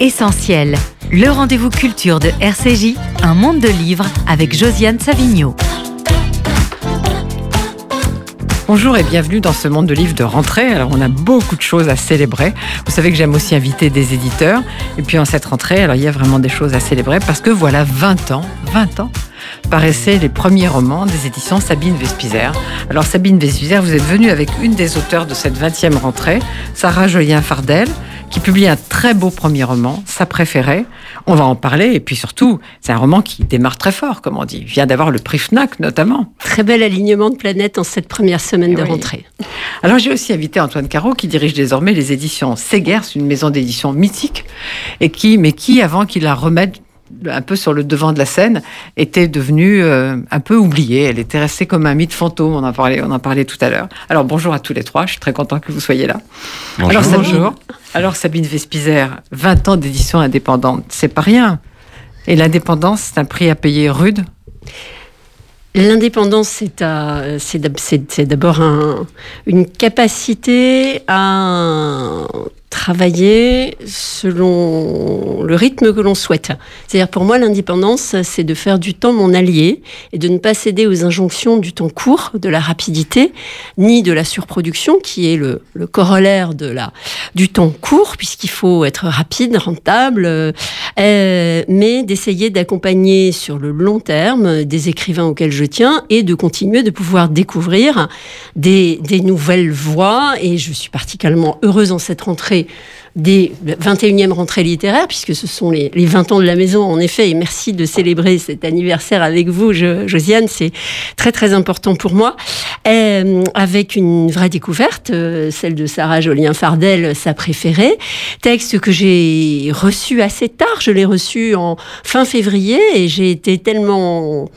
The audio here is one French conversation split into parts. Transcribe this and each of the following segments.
Essentiel, le rendez-vous culture de RCJ, un monde de livres avec Josiane Savigno. Bonjour et bienvenue dans ce monde de livres de rentrée. Alors on a beaucoup de choses à célébrer. Vous savez que j'aime aussi inviter des éditeurs. Et puis en cette rentrée, alors il y a vraiment des choses à célébrer parce que voilà 20 ans, 20 ans paraissaient les premiers romans des éditions Sabine Vespizer. Alors Sabine Vespizer, vous êtes venue avec une des auteurs de cette 20e rentrée, Sarah Jolien Fardel qui publie un très beau premier roman, sa préférée. On va en parler et puis surtout, c'est un roman qui démarre très fort, comme on dit. Il vient d'avoir le prix FNAC notamment. Très bel alignement de planètes en cette première semaine de rentrée. Alors j'ai aussi invité Antoine Caro qui dirige désormais les éditions Segers, une maison d'édition mythique, et qui, mais qui avant qu'il la remette un peu sur le devant de la scène, était devenue euh, un peu oubliée. Elle était restée comme un mythe fantôme. On en parlait, on en parlait tout à l'heure. Alors bonjour à tous les trois. Je suis très content que vous soyez là. Bonjour. Alors Sabine, alors Sabine Vespizer, 20 ans d'édition indépendante, c'est pas rien. Et l'indépendance, c'est un prix à payer rude. L'indépendance, c'est d'abord une capacité à travailler selon le rythme que l'on souhaite. C'est-à-dire pour moi, l'indépendance, c'est de faire du temps mon allié et de ne pas céder aux injonctions du temps court, de la rapidité, ni de la surproduction, qui est le, corollaire de la, du temps court, puisqu'il faut être rapide, rentable, euh, mais d'essayer d'accompagner sur le long terme des écrivains auxquels je tiens et de continuer de pouvoir découvrir des, des nouvelles voies. Et je suis particulièrement heureuse en cette rentrée des 21e rentrées littéraires, puisque ce sont les, 20 ans de la maison, en effet, et merci de célébrer cet anniversaire avec vous, Josiane, c'est très très important pour moi, euh, avec une vraie découverte, euh, celle de Sarah Jolien Fardel, sa préférée, texte que j'ai reçu assez tard, je l'ai reçu en fin février, et j'ai été tellement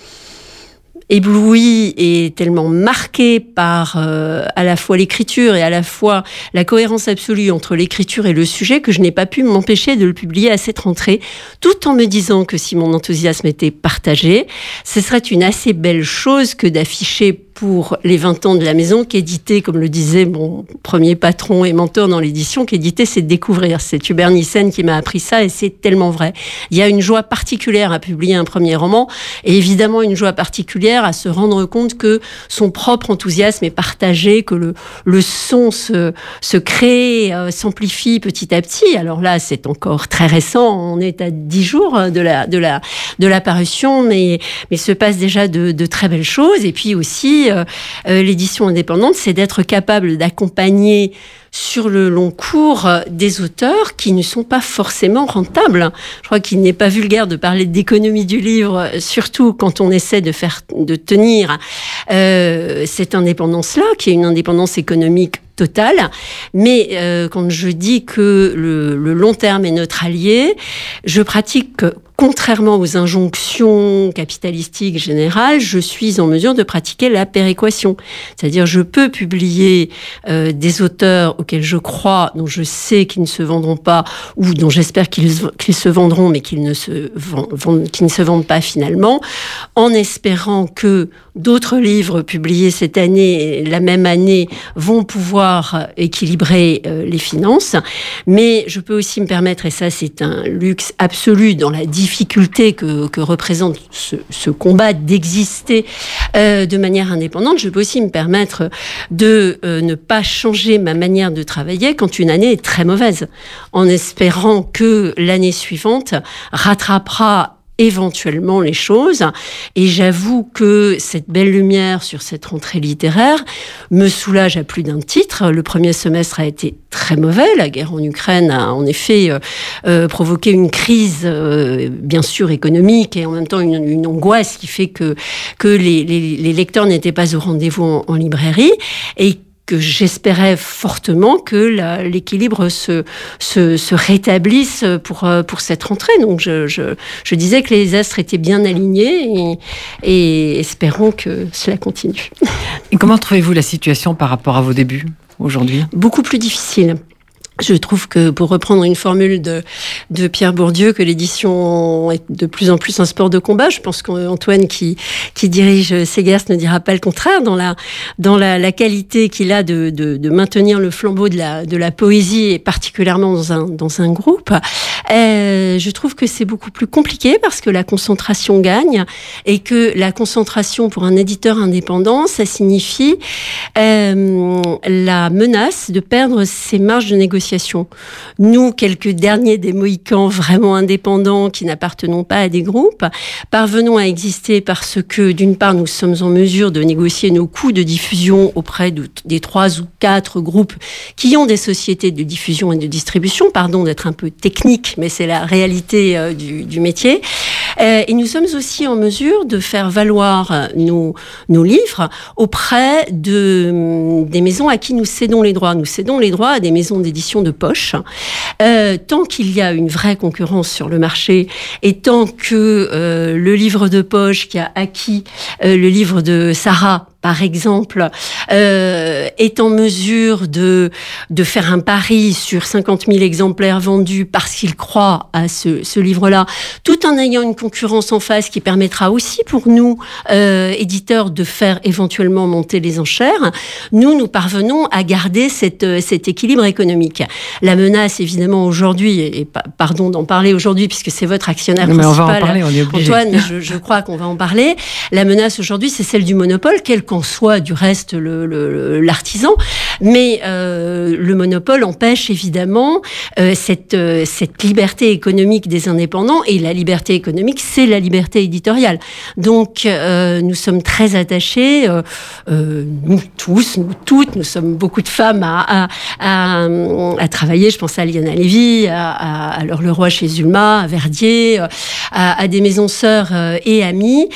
ébloui et tellement marqué par euh, à la fois l'écriture et à la fois la cohérence absolue entre l'écriture et le sujet que je n'ai pas pu m'empêcher de le publier à cette rentrée, tout en me disant que si mon enthousiasme était partagé, ce serait une assez belle chose que d'afficher pour les 20 ans de la maison, qu'éditer, comme le disait mon premier patron et mentor dans l'édition, qu'éditer, c'est découvrir. C'est Hubert Nissen qui m'a appris ça et c'est tellement vrai. Il y a une joie particulière à publier un premier roman et évidemment une joie particulière à se rendre compte que son propre enthousiasme est partagé, que le, le son se, se crée, euh, s'amplifie petit à petit. Alors là, c'est encore très récent, on est à 10 jours de la, de la, de parution, mais, mais se passe déjà de, de très belles choses. Et puis aussi, euh, euh, l'édition indépendante, c'est d'être capable d'accompagner sur le long cours des auteurs qui ne sont pas forcément rentables. Je crois qu'il n'est pas vulgaire de parler d'économie du livre, surtout quand on essaie de faire, de tenir euh, cette indépendance-là, qui est une indépendance économique totale. Mais euh, quand je dis que le, le, long terme est notre allié, je pratique contrairement aux injonctions capitalistiques générales, je suis en mesure de pratiquer la péréquation. C'est-à-dire, je peux publier euh, des auteurs auxquels je crois, dont je sais qu'ils ne se vendront pas, ou dont j'espère qu'ils se vendront, mais qu'ils ne, se vendent, pas finalement, en espérant que d'autres livres publiés cette année, la même année, vont pouvoir équilibrer euh, les finances. Mais je peux aussi me permettre, et ça c'est un luxe absolu dans la difficulté, que, représente ce, combat d'exister euh, de manière indépendante, je peux aussi me permettre de euh, ne pas changer ma manière de travailler quand une année est très mauvaise, en espérant que l'année suivante rattrapera éventuellement les choses. Et j'avoue que cette belle lumière sur cette rentrée littéraire me soulage à plus d'un titre. Le premier semestre a été très mauvais. La guerre en Ukraine a en effet euh, euh, provoqué une crise, euh, bien sûr économique, et en même temps une, angoisse qui fait que, que les, lecteurs n'étaient pas au rendez-vous en, en librairie. Et que j'espérais fortement que l'équilibre se, se, rétablisse pour, euh, pour cette rentrée. Donc je, je, disais que les astres étaient bien alignés et, et espérons que cela continue. Et comment trouvez-vous la situation par rapport à vos débuts aujourd'hui? Beaucoup plus difficile. Je trouve que, pour reprendre une formule de, Pierre Bourdieu, que l'édition est de plus en plus un sport de combat. Je pense qu'Antoine, qui, dirige Segers, ne dira pas le contraire dans la, qualité qu'il a de, maintenir le flambeau de la, poésie, et particulièrement dans un, dans un groupe. Euh, je trouve que c'est beaucoup plus compliqué parce que la concentration gagne et que la concentration pour un éditeur indépendant, ça signifie euh, la menace de perdre ses marges de négociation. Nous, quelques derniers des Mohicans vraiment indépendants qui n'appartenons pas à des groupes, parvenons à exister parce que d'une part, nous sommes en mesure de négocier nos coûts de diffusion auprès de, des trois ou quatre groupes qui ont des sociétés de diffusion et de distribution. Pardon d'être un peu technique, mais c'est la réalité euh, du, métier. Euh, et nous sommes aussi en mesure de faire valoir euh, nos, livres auprès de, des maisons à qui nous cédons les droits. Nous cédons les droits à des maisons d'édition de poche. Euh, tant qu'il y a une vraie concurrence sur le marché et tant que le livre de poche qui a acquis le livre de Sarah par exemple, euh, est en mesure de, de faire un pari sur 50 000 exemplaires vendus parce qu'il croit à ce, ce livre-là, tout en ayant une concurrence en face qui permettra aussi pour nous, euh, éditeurs, de faire éventuellement monter les enchères, nous, nous parvenons à garder cette, cet équilibre économique. La menace, évidemment, aujourd'hui, et, et pardon d'en parler aujourd'hui puisque c'est votre actionnaire Non, mais principal, on va en parler, on est obligé. Antoine, je, je crois qu'on va en parler. La menace aujourd'hui, c'est celle du monopole, quel qu'en soit du reste l'artisan, mais euh, le monopole empêche évidemment euh, cette, euh, cette liberté économique des indépendants, et la liberté économique, c'est la liberté éditoriale. Donc nous sommes très attachés, nous tous, nous toutes, nous sommes beaucoup de femmes à, travailler, je pense à Liana Lévy, à, à, Leroy chez Zulma, à Verdier, à, des maisons sœurs et amies,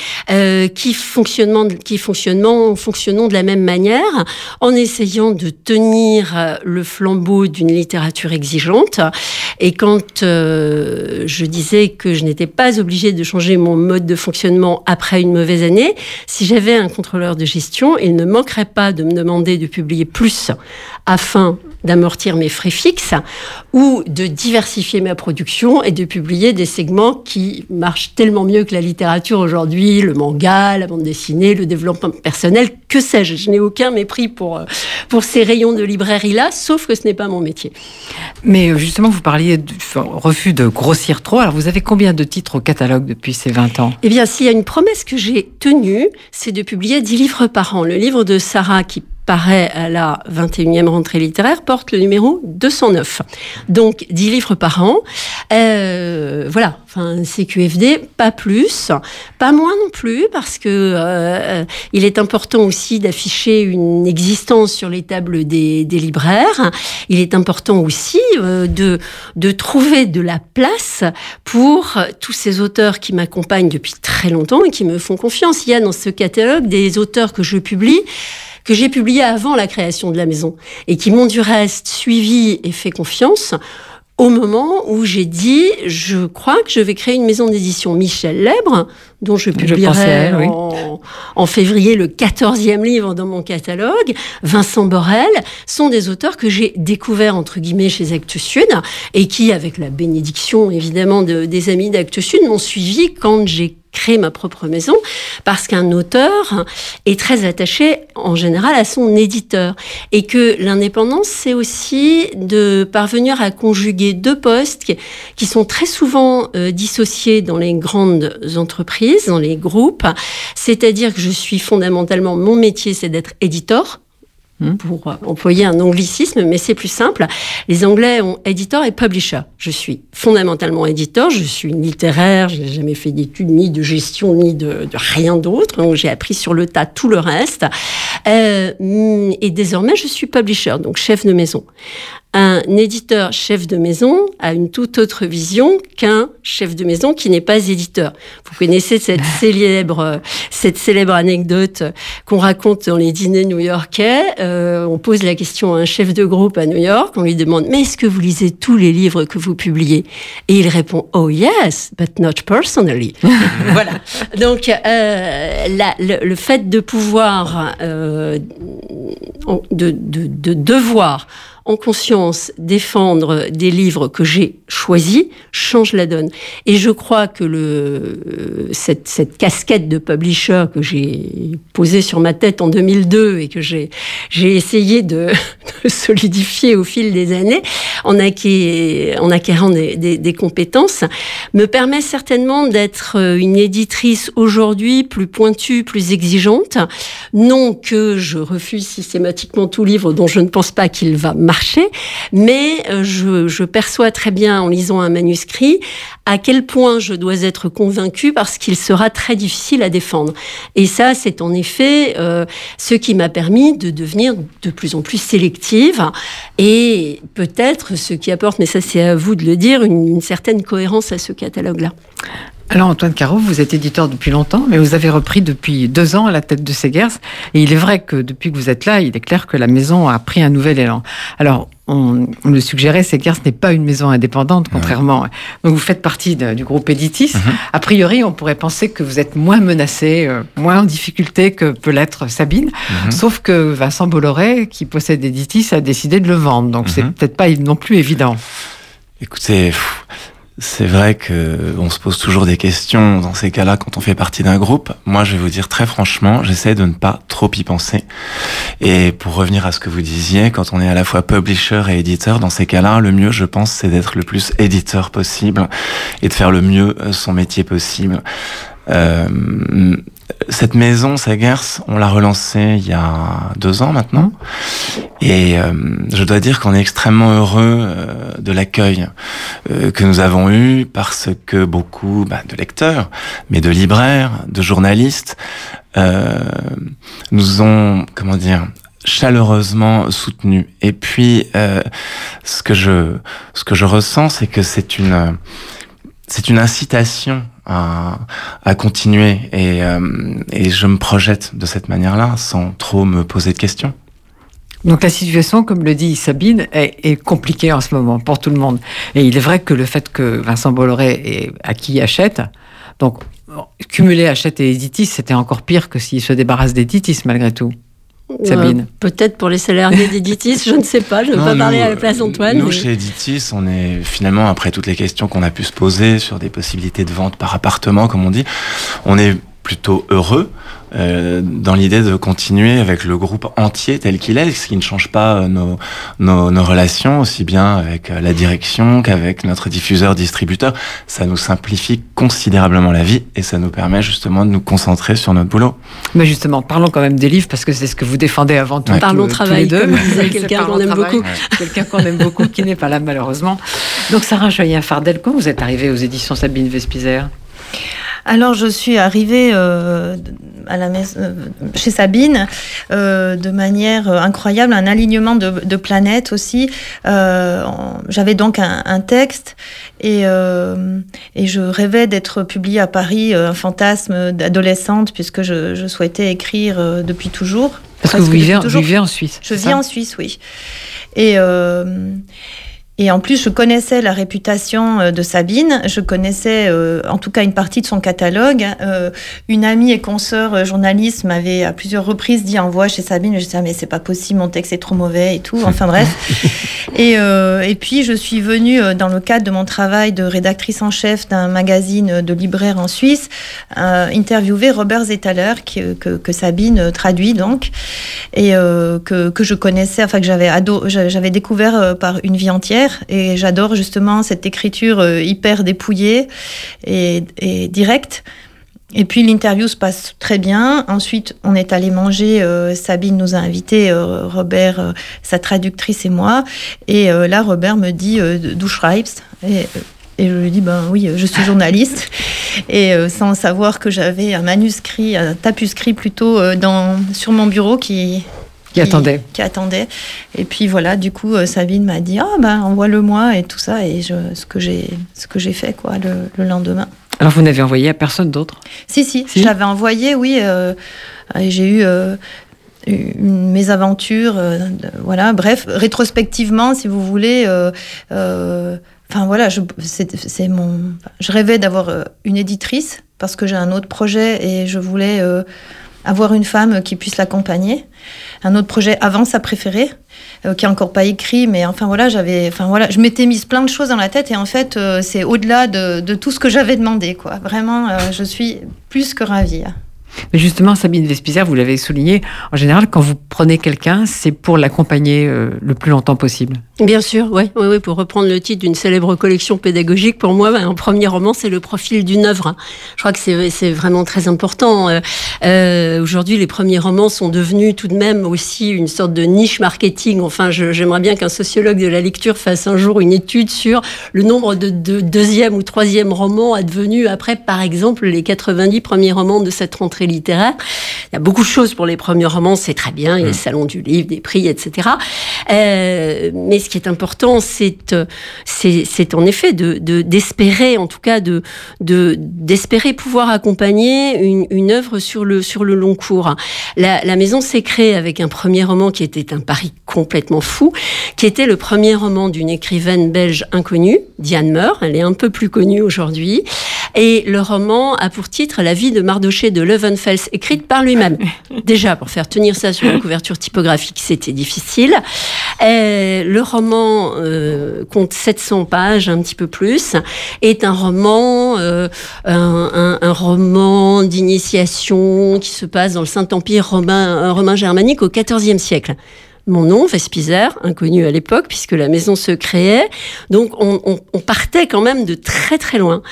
qui fonctionnent, qui fonctionnement, fonctionnent de la même manière, en essayant de tenir le flambeau d'une littérature exigeante. Et quand euh, je disais que je n'étais pas obligée de changer mon mode de fonctionnement après une mauvaise année, si j'avais un contrôleur de gestion, il ne manquerait pas de me demander de publier plus afin d'amortir mes frais fixes ou de diversifier ma production et de publier des segments qui marchent tellement mieux que la littérature aujourd'hui, le manga, la bande dessinée, le développement personnel, que sais-je. Je n'ai aucun mépris pour, pour ces rayons de librairie-là, sauf que ce n'est pas mon métier. Mais justement, vous parliez du refus de grossir trop. Alors, vous avez combien de titres au catalogue depuis ces 20 ans? Eh bien, s'il y a une promesse que j'ai tenue, c'est de publier 10 livres par an. Le livre de Sarah qui paraît à la 21e rentrée littéraire, porte le numéro 209. Donc 10 livres par an. Euh, voilà, enfin CQFD, pas plus, pas moins non plus, parce que euh, il est important aussi d'afficher une existence sur les tables des, libraires. Il est important aussi euh, de, de trouver de la place pour tous ces auteurs qui m'accompagnent depuis très longtemps et qui me font confiance. Il y a dans ce catalogue des auteurs que je publie que j'ai publié avant la création de la maison et qui m'ont du reste suivi et fait confiance au moment où j'ai dit, je crois que je vais créer une maison d'édition Michel Lèbre, dont je publierai je elle, oui. en, en, février le 14e livre dans mon catalogue. Vincent Borel sont des auteurs que j'ai découverts, entre guillemets, chez Actes Sud, et qui, avec la bénédiction, évidemment, de, des amis d'Actes Sud, m'ont suivi quand j'ai créer ma propre maison parce qu'un auteur est très attaché en général à son éditeur et que l'indépendance c'est aussi de parvenir à conjuguer deux postes qui, sont très souvent euh, dissociés dans les grandes entreprises, dans les groupes, c'est-à-dire que je suis fondamentalement mon métier c'est d'être éditeur pour employer un anglicisme, mais c'est plus simple. Les Anglais ont éditeur et publisher. Je suis fondamentalement éditeur, je suis littéraire, je n'ai jamais fait d'études ni de gestion ni de, de rien d'autre, donc j'ai appris sur le tas tout le reste. Euh, et désormais, je suis publisher, donc chef de maison un éditeur chef de maison a une toute autre vision qu'un chef de maison qui n'est pas éditeur. Vous connaissez cette célèbre, cette célèbre anecdote qu'on raconte dans les dîners new-yorkais. Euh, on pose la question à un chef de groupe à New York, on lui demande mais est-ce que vous lisez tous les livres que vous publiez? Et il répond oh yes, but not personally. voilà. Donc euh, la, le, le, fait de pouvoir, euh, de, de, de devoir en conscience défendre des livres que j'ai choisis change la donne. Et je crois que le, cette, cette casquette de publisher que j'ai posée sur ma tête en 2002 et que j'ai, essayé de, solidifier au fil des années, en, acquérant des, compétences, me permet certainement d'être une éditrice aujourd'hui plus pointue, plus exigeante. Non que je refuse systématiquement tout livre dont je ne pense pas qu'il va marcher, mais je, je perçois très bien en lisant un manuscrit à quel point je dois être convaincue parce qu'il sera très difficile à défendre. Et ça, c'est en effet euh, ce qui m'a permis de devenir de plus en plus sélective et peut-être ce qui apporte, mais ça c'est à vous de le dire, une, une certaine cohérence à ce catalogue-là. Alors Antoine Caro, vous êtes éditeur depuis longtemps, mais vous avez repris depuis deux ans à la tête de Segers. Et il est vrai que depuis que vous êtes là, il est clair que la maison a pris un nouvel élan. Alors, on, le suggérait, Segers n'est pas une maison indépendante, contrairement. Donc vous faites partie du groupe Editis. Mhm. A priori, on pourrait penser que vous êtes moins menacé, euh, moins en difficulté que peut l'être Sabine. Mhm. Sauf que Vincent Bolloré, qui possède Editis, a décidé de le vendre. Donc c'est mhm. peut-être pas non plus évident. Écoutez, c'est vrai que on se pose toujours des questions dans ces cas-là quand on fait partie d'un groupe. Moi, je vais vous dire très franchement, j'essaie de ne pas trop y penser. Et pour revenir à ce que vous disiez, quand on est à la fois publisher et éditeur, dans ces cas-là, le mieux, je pense, c'est d'être le plus éditeur possible et de faire le mieux euh, son métier possible. Euh, cette maison, Sagers, on l'a relancée il y a deux ans maintenant. Et euh, je dois dire qu'on est extrêmement heureux euh, de l'accueil euh, que nous avons eu parce que beaucoup bah, de lecteurs, mais de libraires, de journalistes, nous ont, comment dire, chaleureusement soutenus. Et puis, ce que je, ce que je ressens, c'est que c'est une, c'est une incitation à, à continuer et, euh, et je me projette de cette manière-là sans trop me poser de questions. Donc la situation, comme le dit Sabine, est, est, compliquée en ce moment pour tout le monde. Et il est vrai que le fait que Vincent Bolloré est à qui achète, donc cumuler achète et éditis, c'était encore pire que s'il se débarrasse d'éditis malgré tout. Sabine. Peut-être pour les salariés d'Editis, je ne sais pas, je ne veux pas parler à la place d'Antoine. Nous, chez Editis, on est finalement, après toutes les questions qu'on a pu se poser sur des possibilités de vente par appartement, comme on dit, on est plutôt heureux euh, dans l'idée de continuer avec le groupe entier tel qu'il est, ce qui ne change pas euh, nos, nos, nos relations, aussi bien avec euh, la direction qu'avec notre diffuseur-distributeur. Ça nous simplifie considérablement la vie et ça nous permet justement de nous concentrer sur notre boulot. Mais justement, parlons quand même des livres parce que c'est ce que vous défendez avant tout. Parlons travail, deux. comme disait quelqu'un qu'on aime beaucoup. Quelqu'un qu'on aime beaucoup, qui n'est pas là malheureusement. Donc Sarah Joyen-Fardel, quand vous êtes arrivée aux éditions Sabine Vespizer? Alors je suis arrivée euh, à la maison, euh, chez Sabine euh, de manière incroyable, un alignement de, planètes aussi. J'avais donc un, texte et, et je rêvais d'être publiée à Paris, un fantasme d'adolescente puisque je, souhaitais écrire depuis toujours. Parce que vous vivez, vivez, en Suisse. Je vis en Suisse, oui. Et et en plus, je connaissais la réputation euh, de Sabine, je connaissais euh, en tout cas une partie de son catalogue. Euh, une amie et consoeur journaliste m'avait à plusieurs reprises dit envoie chez Sabine. Je disais, ah, mais c'est pas possible, mon texte est trop mauvais et tout. Enfin bref. et, et puis, je suis venue dans le cadre de mon travail de rédactrice en chef d'un magazine de libraire en Suisse, interviewer Robert Zetaler, que, que, que, Sabine traduit donc, et que, que je connaissais, enfin que j'avais, j'avais découvert par une vie entière et j'adore justement cette écriture euh, hyper dépouillée et, directe. Et puis l'interview se passe très bien. Ensuite, on est allé manger. Euh, Sabine nous a invités, euh, Robert, sa traductrice et moi. Et là, Robert me dit "Du schreibst et, et je lui dis ben oui, je suis journaliste. Et sans savoir que j'avais un manuscrit, un tapuscrit plutôt dans sur mon bureau qui qui, attendait. Qui attendait. Et puis voilà, du coup, euh, Sabine m'a dit Ah, ben, envoie-le-moi et tout ça. Et je, ce que j'ai fait, quoi, le, lendemain. Alors, vous n'avez envoyé à personne d'autre? Si, si, si, je l'avais envoyé, oui. Euh, j'ai eu. Euh, mes aventures, voilà, bref, rétrospectivement, si vous voulez, enfin voilà, je, c'est mon, je rêvais d'avoir une éditrice parce que j'ai un autre projet et je voulais avoir une femme qui puisse l'accompagner. Un autre projet avant sa préférée, euh, qui est encore pas écrit, mais enfin voilà, j'avais, enfin voilà, je m'étais mise plein de choses dans la tête et en fait, euh, c'est au-delà de, tout ce que j'avais demandé, quoi. Vraiment, euh, je suis plus que ravie. Mais justement, Sabine Vespizer, vous l'avez souligné, en général, quand vous prenez quelqu'un, c'est pour l'accompagner euh, le plus longtemps possible. Bien sûr, oui. Ouais, ouais, pour reprendre le titre d'une célèbre collection pédagogique, pour moi, un premier roman, c'est le profil d'une œuvre. Je crois que c'est vraiment très important. Euh, euh, Aujourd'hui, les premiers romans sont devenus tout de même aussi une sorte de niche marketing. Enfin, j'aimerais bien qu'un sociologue de la lecture fasse un jour une étude sur le nombre de, de deuxième ou troisième romans advenus après, par exemple, les 90 premiers romans de cette rentrée littéraire. Il y a beaucoup de choses pour les premiers romans, c'est très bien, il y a le salon du livre, des prix, etc. Euh, mais ce qui est important, c'est c'est en effet de d'espérer, en tout cas de d'espérer pouvoir accompagner une, une œuvre sur le sur le long cours. La, la maison s'est créée avec un premier roman qui était un pari complètement fou, qui était le premier roman d'une écrivaine belge inconnue, Diane Meur. Elle est un peu plus connue aujourd'hui. Et le roman a pour titre La vie de Mardoché de Écrite par lui-même. Déjà, pour faire tenir ça sur une couverture typographique, c'était difficile. Et le roman euh, compte 700 pages, un petit peu plus, est un roman, euh, un, un, roman d'initiation qui se passe dans le Saint-Empire romain, romain germanique au XIVe siècle mon nom, Vespizer, inconnu à l'époque, puisque la maison se créait. Donc on, on, partait quand même de très très loin.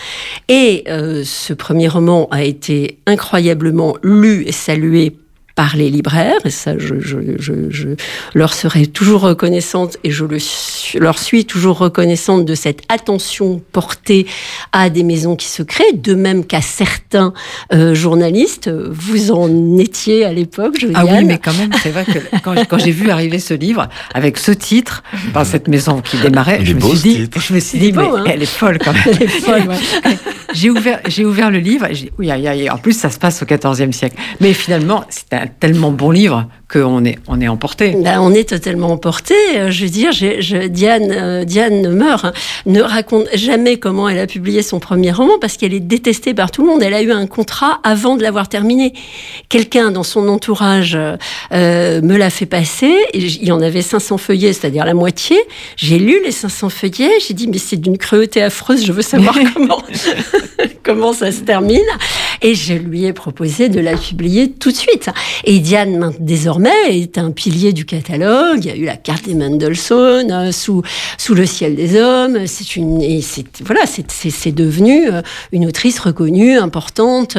Et euh, ce premier roman a été incroyablement lu et salué par les libraires, et ça, je, je, je, je, leur serai toujours reconnaissante et je le, leur suis toujours reconnaissante de cette attention portée à des maisons qui se créent, de même qu'à certains euh, journalistes. Vous en étiez à l'époque, je Ah oui, mais quand même, c'est vrai que quand, quand j'ai vu arriver ce livre avec ce titre, par cette maison qui démarrait, je me, dit, je me, suis dit, mais hein elle est folle quand même. Elle est folle, ouais. j'ai ouvert, j'ai ouvert le livre. Et oui, en plus, ça se passe au XIVe siècle. Mais finalement, c'est un tellement bon livre qu'on est, on est emporté. Ben, on est totalement emporté. Je veux dire, je, Diane, euh, Diane meurt, hein, ne raconte jamais comment elle a publié son premier roman parce qu'elle est détestée par tout le monde. Elle a eu un contrat avant de l'avoir terminé. Quelqu'un dans son entourage euh, me l'a fait passer. il y en avait 500 feuillets, c'est-à-dire la moitié. J'ai lu les 500 feuillets. J'ai dit, mais c'est d'une cruauté affreuse. Je veux savoir comment, comment ça se termine. Et je lui ai proposé de la publier tout de suite. Et Diane, désormais, est un pilier du catalogue. Il y a eu la carte des Mendelssohn euh, sous, le ciel des hommes. C'est une, voilà, c'est, devenu euh, une autrice reconnue, importante.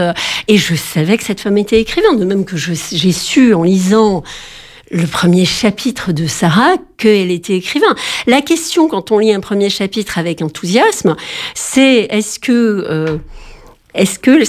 Et je savais que cette femme était écrivaine, de même que j'ai su en lisant le premier chapitre de Sarah qu'elle était écrivain. La question, quand on lit un premier chapitre avec enthousiasme, c'est est-ce que euh, est-ce que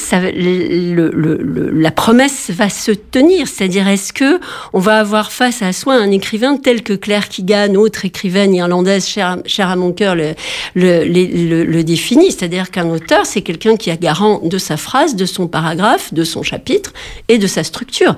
la promesse va se tenir? C'est-à-dire, est-ce que on va avoir face à soi un écrivain tel que Claire Keegan, autre écrivaine irlandaise chère, à mon cœur, le, le définit? C'est-à-dire qu'un auteur, c'est quelqu'un qui a garant de sa phrase, de son paragraphe, de son chapitre et de sa structure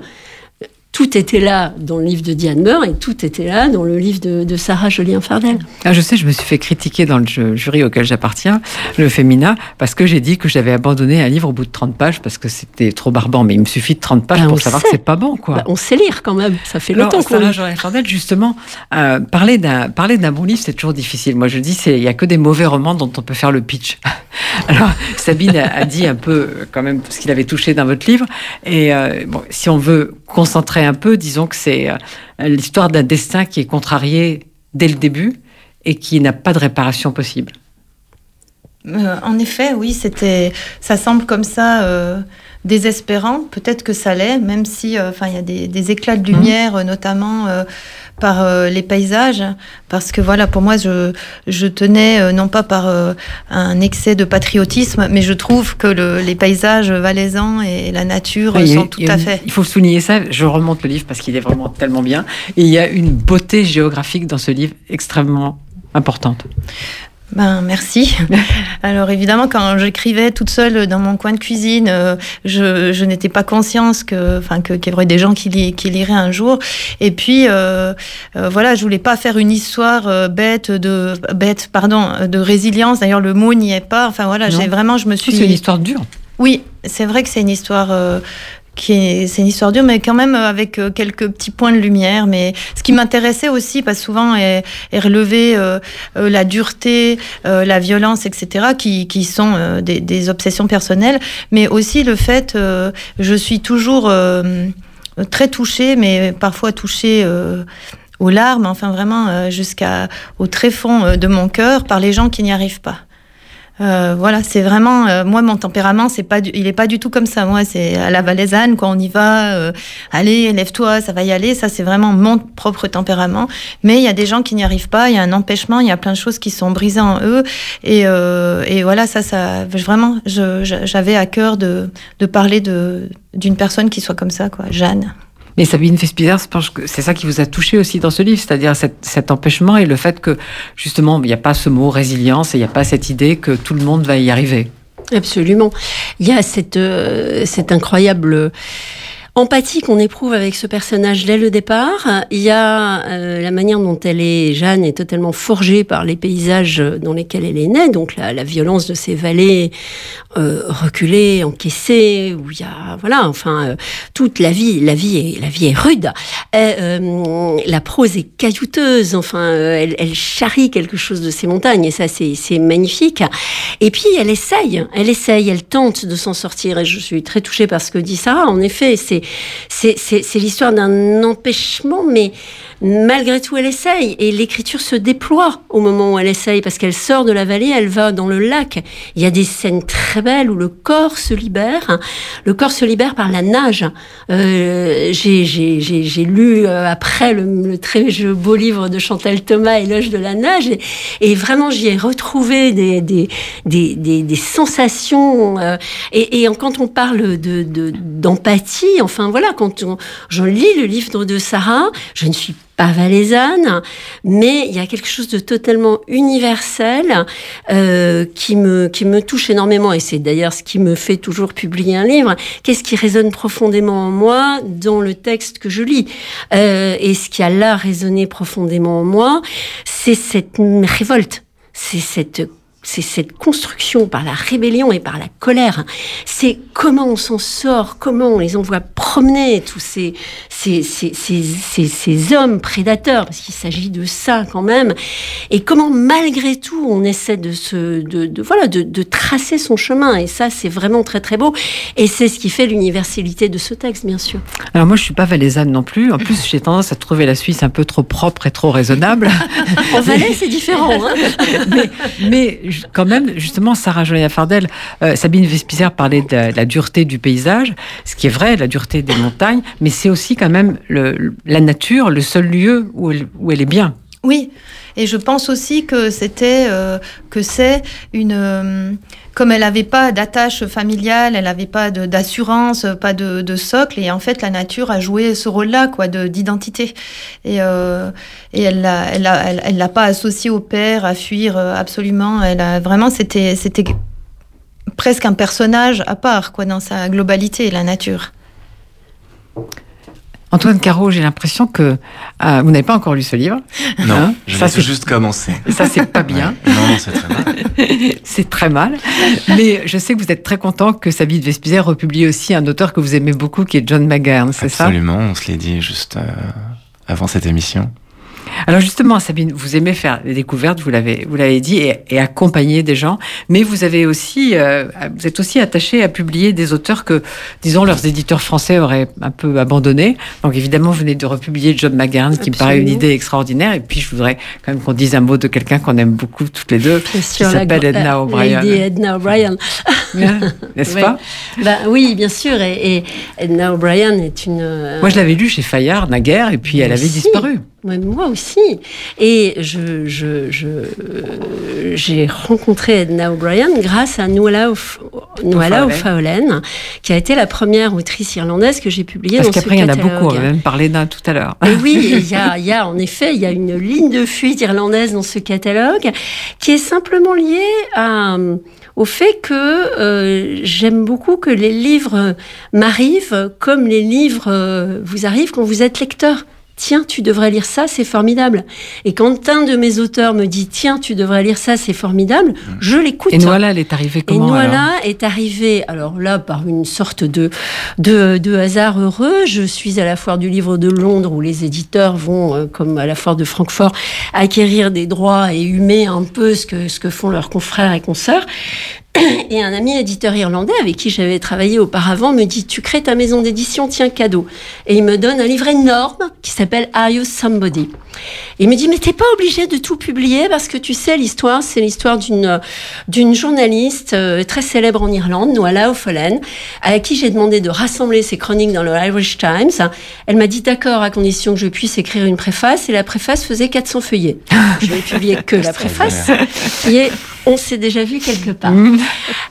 tout était là dans le livre de Diane Meur et tout était là dans le livre de, de Sarah Jolien Fardel. Ah, je sais, je me suis fait critiquer dans le jury auquel j'appartiens, le Femina, parce que j'ai dit que j'avais abandonné un livre au bout de 30 pages parce que c'était trop barbant. Mais il me suffit de 30 pages ben, pour savoir sait. que c'est pas bon, quoi. Ben, on sait lire quand même. Ça fait longtemps qu'on Sarah Jolien Fardel, justement, euh, parler d'un parler d'un bon livre, c'est toujours difficile. Moi, je dis, il y a que des mauvais romans dont on peut faire le pitch. Alors, Sabine a dit un peu quand même ce qu'il avait touché dans votre livre. Et euh, bon, si on veut concentrer un peu, disons que c'est euh, l'histoire d'un destin qui est contrarié dès le début et qui n'a pas de réparation possible. Euh, en effet, oui, c'était, ça semble comme ça euh, désespérant. Peut-être que ça l'est, même si, euh, enfin, il y a des, des, éclats de lumière, mmh. notamment par euh, les paysages, parce que voilà, pour moi, je, je tenais non pas par un excès de patriotisme, mais je trouve que le, les paysages valaisans et la nature sont tout à fait. Il faut souligner ça. Je remonte le livre parce qu'il est vraiment tellement bien. Et il y a une beauté géographique dans ce livre extrêmement importante. Ben merci. Alors évidemment, quand j'écrivais toute seule dans mon coin de cuisine, euh, je, je n'étais pas consciente que, enfin, que qu'il y aurait des gens qui, li, qui liraient un jour. Et puis euh, euh, voilà, je voulais pas faire une histoire euh, bête de bête, pardon, de résilience. D'ailleurs, le mot n'y est pas. Enfin voilà, j'ai vraiment, je me suis. C'est une histoire dure. Oui, c'est vrai que c'est une histoire c'est une histoire dure, mais quand même avec euh, quelques petits points de lumière. Mais ce qui m'intéressait aussi, parce souvent est, est euh, euh, la dureté, la violence, etc., qui, qui sont des, des, obsessions personnelles, mais aussi le fait, je suis toujours très touchée, mais parfois touchée aux larmes, enfin vraiment jusqu'à au très fond de mon cœur par les gens qui n'y arrivent pas. Euh, voilà, c'est vraiment euh, moi mon tempérament, c'est pas, il est pas du tout comme ça. Moi, c'est à la valaisanne quand on y va. Euh, allez, lève-toi, ça va y aller. Ça, c'est vraiment mon propre tempérament. Mais il y a des gens qui n'y arrivent pas. Il y a un empêchement. Il y a plein de choses qui sont brisées en eux. Et, et voilà, ça, ça, vraiment, j'avais à cœur de, de parler de d'une personne qui soit comme ça, quoi, Jeanne. Mais Sabine Vespizer, c'est ça qui vous a touché aussi dans ce livre, c'est-à-dire cet, empêchement et le fait que justement il n'y a pas ce mot résilience et il n'y a pas cette idée que tout le monde va y arriver. Absolument. Il y a cette, euh, cette incroyable empathie qu'on éprouve avec ce personnage dès le départ. Il y a euh, la manière dont elle est, Jeanne, est totalement forgée par les paysages dans lesquels elle est née, donc la, violence de ces vallées euh, reculées, encaissées, où il y a, voilà, enfin, euh, toute la vie, la vie est, la vie est rude. La prose est caillouteuse, enfin, elle, elle, charrie quelque chose de ces montagnes, et ça, c'est magnifique. Et puis, elle essaye, elle essaye, elle tente de s'en sortir, et je suis très touchée par ce que dit Sarah. En effet, c'est c'est l'histoire d'un empêchement, mais malgré tout, elle essaye. Et l'écriture se déploie au moment où elle essaye, parce qu'elle sort de la vallée, elle va dans le lac. Il y a des scènes très belles où le corps se libère. Le corps se libère par la nage. Euh, J'ai lu euh, après le, très beau livre de Chantal Thomas, Éloge de la nage, et, vraiment j'y ai retrouvé des, des, des, des, sensations. Euh, et, et, quand on parle d'empathie, de, enfin voilà, quand je lis le livre de Sarah, je ne suis pas valaisanne, mais il y a quelque chose de totalement universel euh, qui me qui me touche énormément et c'est d'ailleurs ce qui me fait toujours publier un livre. Qu'est-ce qui résonne profondément en moi dans le texte que je lis? Euh, Et ce qui a là résonné profondément en moi, c'est cette révolte, c'est cette c'est cette construction par la rébellion et par la colère. C'est comment on s'en sort, comment on les envoie promener, tous ces, ces, ces, ces, ces hommes prédateurs, parce qu'il s'agit de ça quand même, et comment malgré tout on essaie de, se, de, de voilà, de, de, tracer son chemin. Et ça, c'est vraiment très très beau. Et c'est ce qui fait l'universalité de ce texte, bien sûr. Alors moi, je suis pas valaisanne non plus. En plus, j'ai tendance à trouver la Suisse un peu trop propre et trop raisonnable. en Valais, c'est différent. Hein mais, mais quand même, justement, Sarah Jolia Fardel, euh, Sabine Vespizer parlait de la, dureté du paysage, ce qui est vrai, la dureté des montagnes, mais c'est aussi quand même la nature, le seul lieu où elle est bien. Oui, et je pense aussi que c'était euh, que c'est une euh, comme elle n'avait pas d'attache familiale, elle n'avait pas d'assurance, pas de, socle, et en fait la nature a joué ce rôle-là quoi d'identité. Et, euh, et elle l'a elle, elle, l'a pas associé au père à fuir absolument. Elle a vraiment c'était c'était presque un personnage à part quoi dans sa globalité la nature. Antoine Caro, j'ai l'impression que euh, vous n'avez pas encore lu ce livre. Non, hein je ça c'est juste commencé. Ça c'est pas bien. non, c'est très mal. c'est très mal. Mais je sais que vous êtes très content que Sabine Vespizer republie aussi un auteur que vous aimez beaucoup, qui est John McGahern, c'est ça? Absolument, on se l'est dit juste euh, avant cette émission. Alors justement, Sabine, vous aimez faire des découvertes, vous l'avez, vous l'avez dit, et, accompagner des gens, mais vous avez aussi, euh, vous êtes aussi attaché à publier des auteurs que, disons, leurs éditeurs français auraient un peu abandonnés. Donc évidemment, vous venez de republier John McGahern, qui me paraît une idée extraordinaire. Et puis je voudrais quand même qu'on dise un mot de quelqu'un qu'on aime beaucoup toutes les deux, qui s'appelle Edna O'Brien. Edna O'Brien. N'est-ce pas? Bah, Oui, bien sûr. Et, Edna O'Brien est une. Euh, Moi, je l'avais lu chez Fayard naguère, et puis elle avait disparu. Moi aussi. Et je, je, j'ai rencontré Edna O'Brien grâce à Nuala O'Fallon, qui a été la première autrice irlandaise que j'ai publiée Parce qu'après, il y en a beaucoup, on va même parler d'un tout à l'heure. Et oui, il y a, y a, en effet, il y a une ligne de fuite irlandaise dans ce catalogue qui est simplement liée à au fait que euh, j'aime beaucoup que les livres m'arrivent comme les livres euh, vous arrivent quand vous êtes lecteur tiens, tu devrais lire ça, c'est formidable. Et quand un de mes auteurs me dit, tiens, tu devrais lire ça, c'est formidable, je l'écoute. Et Noala, elle est arrivée Et comment Noala alors est arrivée, alors là, par une sorte de, de, de hasard heureux. Je suis à la foire du livre de Londres où les éditeurs vont, euh, comme à la foire de Francfort, acquérir des droits et humer un peu ce que, ce que font leurs confrères et consoeurs. Et un ami éditeur irlandais avec qui j'avais travaillé auparavant me dit Tu crées ta maison d'édition, tiens, cadeau. Et il me donne un livret énorme qui s'appelle Are You Somebody? Il me dit Mais t'es pas obligé de tout publier parce que tu sais, l'histoire, c'est l'histoire d'une d'une journaliste euh, très célèbre en Irlande, Noala O'Follen, à qui j'ai demandé de rassembler ses chroniques dans le Irish Times. Elle m'a dit D'accord, à condition que je puisse écrire une préface. Et la préface faisait 400 feuillets. Je vais publier que la préface. Qui est on s'est déjà vu quelque part.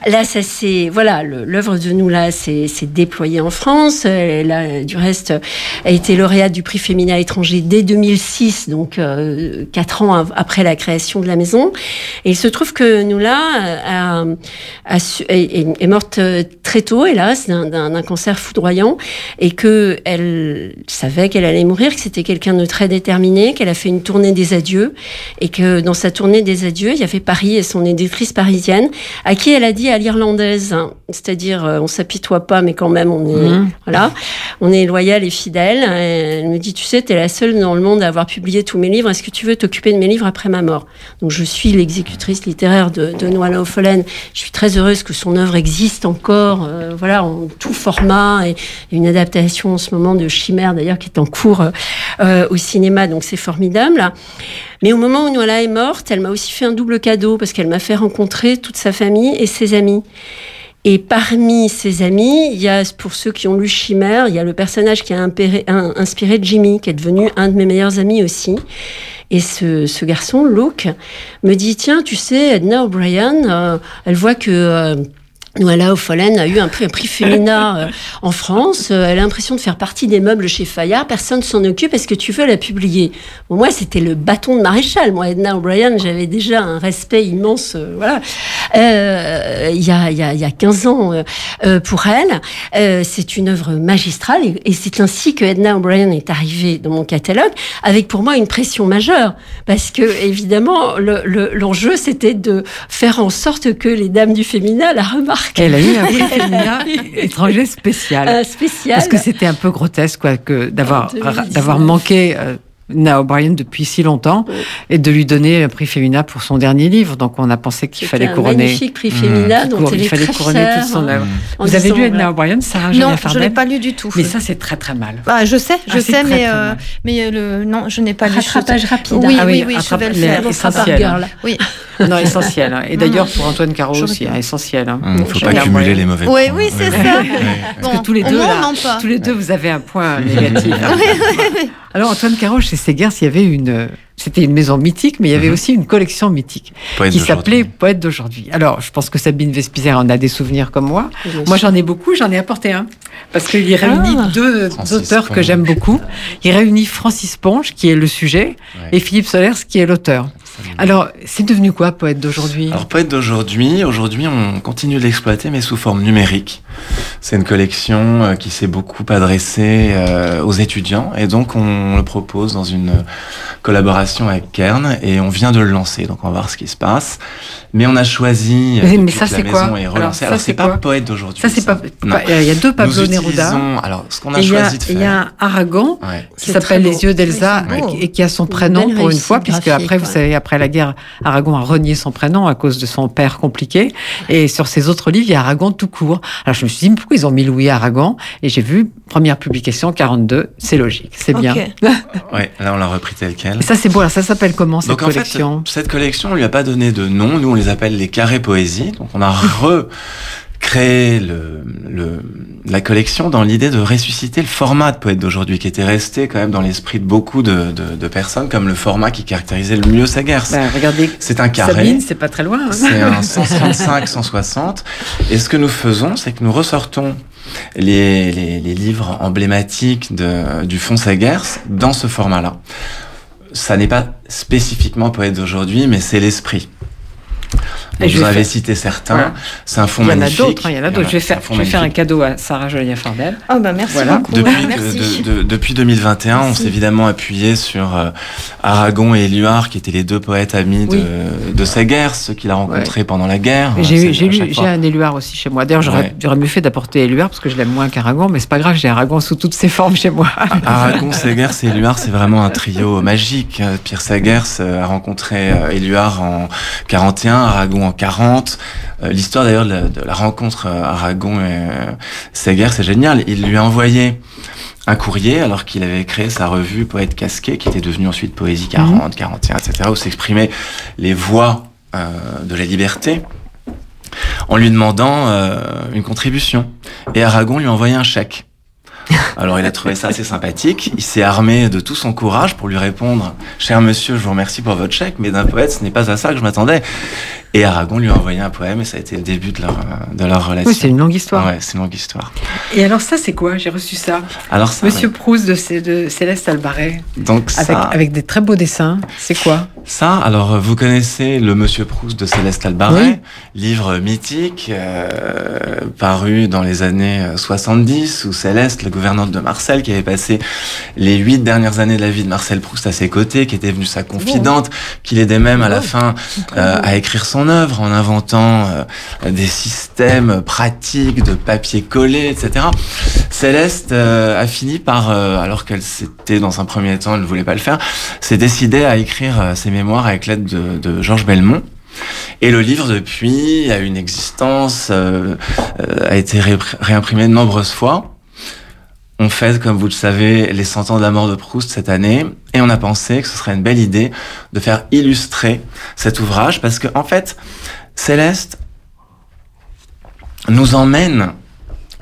Là, ça c'est voilà, l'œuvre de nous là, c'est c'est déployé en France. Elle a, du reste, a été lauréate du prix féminin étranger dès 2006, donc euh, quatre ans av- après la création de la maison. Et il se trouve que nous là a, a su- est, morte euh, très tôt, hélas, d'un cancer foudroyant, et que elle savait qu'elle allait mourir, que c'était quelqu'un de très déterminé, qu'elle a fait une tournée des adieux, et que dans sa tournée des adieux, il y avait Paris et son éditrice parisienne, à qui elle a dit à l'irlandaise, hein, c'est-à-dire euh, on s'apitoie pas, mais quand même on est Mhm. voilà, on est loyal et fidèle. Et Elle me dit, tu sais, tu es la seule dans le monde à avoir publié tous mes livres. Est-ce que tu veux t'occuper de mes livres après ma mort? Donc je suis l'exécutrice littéraire de, de Noala O'Follen. Je suis très heureuse que son œuvre existe encore, euh, voilà, en tout format et, et une adaptation en ce moment de Chimère d'ailleurs qui est en cours euh, euh, au cinéma. Donc c'est formidable. Mais au moment où Noala est morte, elle m'a aussi fait un double cadeau parce qu'elle m'a fait rencontrer toute sa famille et ses amis. Et parmi ses amis, il y a, pour ceux qui ont lu Chimère, il y a le personnage qui a impéré- un- inspiré Jimmy, qui est devenu un de mes meilleurs amis aussi. Et ce, ce garçon, Luke, me dit, tiens, tu sais, Edna O'Brien, euh, elle voit que... euh, Noala O'Follen a eu un prix, féminin euh, en France. Euh, elle a l'impression de faire partie des meubles chez Fayard. Personne s'en occupe. Est-ce que tu veux la publier? Moi, c'était le bâton de maréchal. Moi, Edna O'Brien, j'avais déjà un respect immense. euh, voilà. Il y, a, y, a, il y a 15 ans pour elle. C'est une œuvre magistrale et, c'est ainsi que Edna O'Brien est arrivée dans mon catalogue avec pour moi une pression majeure parce que évidemment le- le- l'enjeu c'était de faire en sorte que les dames du féminin la remarquent. Elle a eu un prix féminin étranger spécial. Euh, spécial. Parce que c'était un peu grotesque quoi, que d'avoir En 2019. d'avoir manqué euh, Na O'Brien depuis si longtemps Oui. et de lui donner un prix féminin pour son dernier livre. Donc on a pensé qu'il C'était fallait un couronner. magnifique prix féminin Mmh. dont elle il fallait très couronner fière, toute son œuvre. en Vous avez lu Edna voilà. O'Brien, Sarah Non, je l'ai pas lu du tout. Mais ça c'est très très mal. Ah, je sais, je Ah, c'est sais, très, mais, très euh, mais euh, le, non, je n'ai pas lu. Rattrapage rapide. Oui, Ah oui, oui, je vais le faire. essentiel. Rattrapage. Oui, Non, essentiel. hein. Et d'ailleurs pour Antoine Caro aussi, hein, essentiel. hein. Il ne faut Je pas cumuler les mauvais oui, points. oui, c'est ça. Bon, que tous les deux. Tous les deux, vous avez un point négatif. Alors, Antoine Caro, chez Segers, il y avait une. C'était une maison mythique, mais il y avait Mhm. aussi une collection mythique Poète qui s'appelait Poète d'aujourd'hui. Alors, je pense que Sabine Vespizer en a des souvenirs comme moi. Moi, j'en ai beaucoup, j'en ai apporté un. Parce qu'il réunit Ah. deux Francis auteurs que Ponge. j'aime beaucoup. Il réunit Francis Ponge, qui est le sujet, Ouais. et Philippe Solers, qui est l'auteur. Alors, c'est devenu quoi, Poète d'aujourd'hui? Alors Poète d'aujourd'hui, aujourd'hui on continue de l'exploiter mais sous forme numérique. C'est une collection euh, qui s'est beaucoup adressée euh, aux étudiants et donc on le propose dans une collaboration avec Kern et on vient de le lancer donc on va voir ce qui se passe. Mais on a choisi euh, Mais- ça, la c'est quoi est Alors, relancée. ça, Alors, c'est pas Poète d'aujourd'hui. Ça, c'est pas. Il y a deux Pablo Nous Neruda. utilisons- Alors ce qu'on a Et il y a, choisi de faire. il y a un Aragon Ouais. qui s'appelle. Les yeux d'Elsa et, et qui a son prénom pour une fois, puisque après, vous savez, après la guerre, Aragon a renié son prénom à cause de son père compliqué. Et sur ses autres livres, il y a Aragon tout court. Alors je me suis dit, pourquoi ils ont mis Louis Aragon? Et j'ai vu, première publication, 42, c'est logique, c'est bien. Ok. Ouais, là on l'a repris tel quel. Et ça, c'est beau. Alors ça s'appelle comment cette Donc en collection? fait, cette collection, on lui a pas donné de nom. Nous, on les appelle les carrés poésie. Donc on a recréé le, le, la collection dans l'idée de ressusciter le format de poète d'aujourd'hui, qui était resté quand même dans l'esprit de beaucoup de, de, de personnes comme le format qui caractérisait le mieux sa guerre. Ben, Regardez, C'est un carré. Sabine, c'est pas très loin. hein. C'est un 135, 160. Et ce que nous faisons, c'est que nous ressortons les, les, les livres emblématiques de, du fond Segers dans ce format-là. Ça n'est pas spécifiquement poète d'aujourd'hui, mais c'est l'esprit. Vous vais en avez cité certains. Voilà. C'est un fond Il y en a magnifique. d'autres, hein, il y en a d'autres. Je vais C'est un faire, fond je vais faire un cadeau à Sarah Jolia Fardel. Ah bah merci Voilà. beaucoup. Depuis, que- merci. de- de- depuis 2021, on Merci. s'est évidemment appuyé sur euh, Aragon et Éluard, qui étaient les deux poètes amis de, Oui. de ceux qu'il a rencontrés pendant la guerre. J'ai C'est eu- j'ai un éluard aussi chez moi. D'ailleurs, j'aurais Ouais. mieux fait d'apporter éluard parce que je l'aime moins qu'Aragon, mais c'est pas grave, j'ai Aragon sous toutes ses formes chez moi. Aragon, Segers et Éluard, c'est vraiment un trio magique. Euh, Pierre Segers euh, a rencontré euh, Éluard en 41, Aragon en 40. Euh, L'histoire d'ailleurs de, la- de la rencontre euh, Aragon et euh, Segers, c'est génial. Il lui a envoyé un courrier alors qu'il avait créé sa revue Poète Casqué, qui était devenue ensuite Poésie 40, 41, etc., où s'exprimaient les voix euh, de la liberté en lui demandant euh, une contribution. Et Aragon lui a envoyé un chèque. Alors il a trouvé ça assez sympathique. Il s'est armé de tout son courage pour lui répondre Cher monsieur, je vous remercie pour votre chèque, mais d'un poète, ce n'est pas à ça que je m'attendais. Et Aragon lui a envoyé un poème et ça a été le début de leur, euh, de leur relation. Oui, c'est une longue histoire. Ouais, c'est une longue histoire. Et alors ça, c'est quoi? J'ai reçu ça. Alors ça, Monsieur Proust de, Cé- de Céleste Albaret, donc avec, ça, avec des très beaux dessins. C'est quoi? Ça, alors euh, vous connaissez le Monsieur Proust de Céleste Albaret, Oui. livre mythique euh, paru dans les années euh, 70 où Céleste, la gouvernante de Marcel, qui avait passé les huit dernières années de la vie de Marcel Proust à ses côtés, qui était devenue sa confidente, qui l'aidait même à la fin euh, à écrire son œuvre en inventant euh, des systèmes pratiques de papier collé, etc. Céleste euh, a fini par, euh, alors qu'elle s'était dans un premier temps, elle ne voulait pas le faire, s'est décidée à écrire euh, ses mémoires avec l'aide de, de Georges Belmont. Et le livre, depuis, a une existence, euh, euh, a été ré- réimprimé de nombreuses fois. On fête, comme vous le savez, les 100 ans de la mort de Proust cette année, et on a pensé que ce serait une belle idée de faire illustrer cet ouvrage, parce que en fait, Céleste nous emmène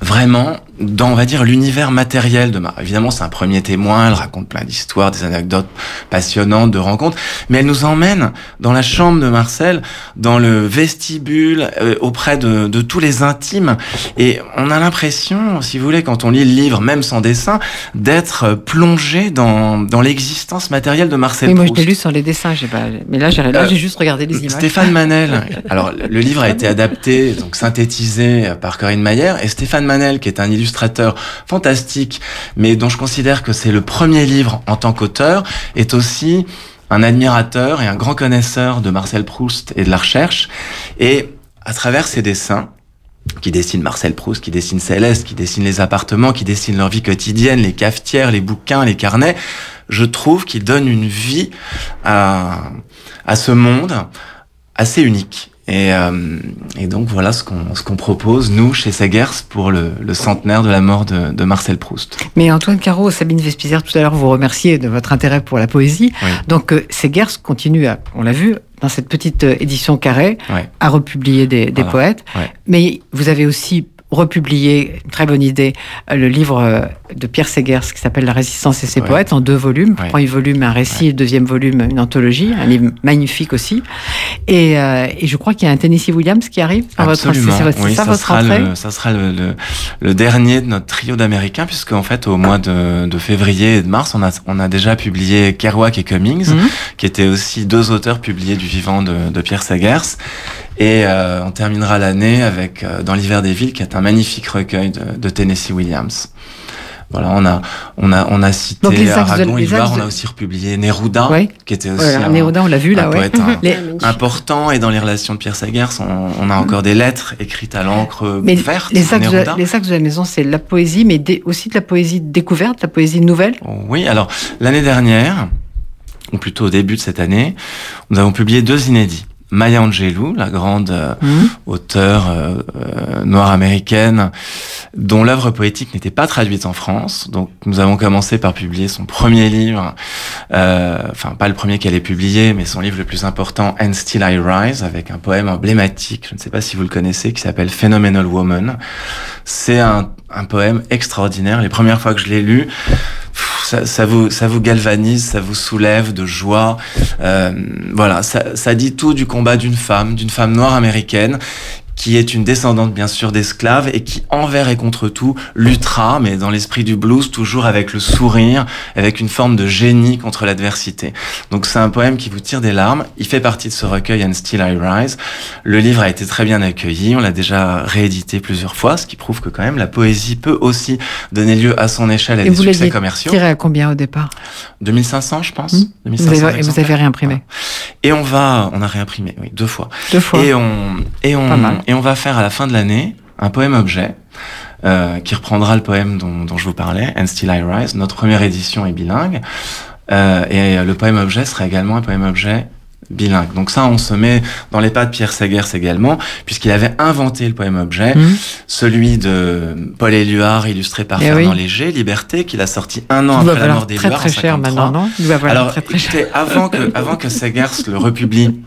vraiment dans, on va dire, l'univers matériel de Mar. Évidemment, c'est un premier témoin, elle raconte plein d'histoires, des anecdotes passionnantes, de rencontres, mais elle nous emmène dans la chambre de Marcel, dans le vestibule, euh, auprès de, de tous les intimes, et on a l'impression, si vous voulez, quand on lit le livre, même sans dessin, d'être plongé dans, dans l'existence matérielle de Marcel Oui, moi je l'ai lu sur les dessins, j'ai pas. Mais là, j'ai Euh, j'ai juste regardé les images. Stéphane Manel. Alors, le livre a été adapté, donc synthétisé par Corinne Mayer. Et Stéphane Manel, qui est un illustrateur fantastique, mais dont je considère que c'est le premier livre en tant qu'auteur, est aussi un admirateur et un grand connaisseur de Marcel Proust et de la recherche. Et à travers ses dessins, qui dessine Marcel Proust, qui dessine Céleste, qui dessine les appartements, qui dessine leur vie quotidienne, les cafetières, les bouquins, les carnets, je trouve qu'il donne une vie à, à ce monde assez unique. Et, euh, et donc voilà ce qu'on ce qu'on propose, nous, chez Segers, pour le, le centenaire de la mort de, de Marcel Proust. Mais Antoine Caro, Sabine Vespizer, tout à l'heure, vous remerciez de votre intérêt pour la poésie. Oui. Donc, euh, Segers continue à, on l'a vu, dans cette petite euh, édition carrée, Ouais. à republier des, des Voilà. poètes. Mais vous avez aussi republié, une très bonne idée, euh, le livre euh, de Pierre Segers qui s'appelle La résistance et ses Ouais. poètes en deux volumes. Ouais. Premier volume, un récit, le deuxième volume, une anthologie, un livre magnifique aussi. Et, euh, et je crois qu'il y a un Tennessee Williams qui arrive. votre- Absolument. C'est votre- oui, ça, ça, votre sera le, ça sera le, le, le dernier de notre trio d'Américains, puisque en fait, au mois de, de février et de mars, on a, on a déjà publié Kerouac et Cummings, Mhm. qui étaient aussi deux auteurs publiés du vivant de, de Pierre Sagers. Et euh, on terminera l'année avec euh, Dans l'hiver des villes, qui est un magnifique recueil de, de Tennessee Williams. Voilà, on a, on a, on a cité Donc, les axes de- Aragon, les axes on de- a aussi republié Neruda, Oui. qui était aussi Voilà, un, Néroda, on l'a vu là, un ouais. poète. Les- important. Et dans les relations de Pierre Sagers, on, on a encore des lettres écrites à l'encre Mais verte. les axes, de, Neruda. les axes de la maison, c'est la poésie, mais dé- aussi de la poésie découverte, la poésie nouvelle. Oui, alors l'année dernière, ou plutôt au début de cette année, nous avons publié deux inédits. Maya Angelou, la grande euh, Mhm. auteure euh, euh, noire américaine, dont l'œuvre poétique n'était pas traduite en France. Donc nous avons commencé par publier son premier livre, euh, enfin pas le premier qu'elle ait publié, mais son livre le plus important, And Still I Rise, avec un poème emblématique, je ne sais pas si vous le connaissez, qui s'appelle Phenomenal Woman. C'est un, un poème extraordinaire. Les premières fois que je l'ai lu, ça, ça vous ça vous galvanise, ça vous soulève de joie. Euh, voilà, ça, ça dit tout du combat d'une femme, d'une femme noire américaine qui est une descendante bien sûr d'esclaves et qui envers et contre tout luttera, mais dans l'esprit du blues, toujours avec le sourire, avec une forme de génie contre l'adversité. Donc c'est un poème qui vous tire des larmes. Il fait partie de ce recueil And Still I Rise. Le livre a été très bien accueilli. On l'a déjà réédité plusieurs fois, ce qui prouve que quand même la poésie peut aussi donner lieu à son échelle à Et des vous succès commerciaux. tiré à combien au départ? 2500, je pense. Hmm. 2500 vous avez, et vous avez réimprimé Et on va, on a réimprimé, oui, deux fois. deux fois. Et on, et on. Et on va faire à la fin de l'année un poème objet. euh, qui reprendra le poème dont, je vous parlais, And Still I Rise. Notre première édition est bilingue. Euh, et le poème objet sera également un poème objet bilingue. Donc ça, on se met dans les pas de Pierre Segers également, puisqu'il avait inventé le poème objet, Hmm. celui de Paul Éluard, illustré par Eh Fernand oui. Léger, Liberté, qu'il a sorti un an Il après la mort très d'Éluard très en cher 53. maintenant, non? Il doit valoir Alors, très très cher. avant que, avant que Segers le republie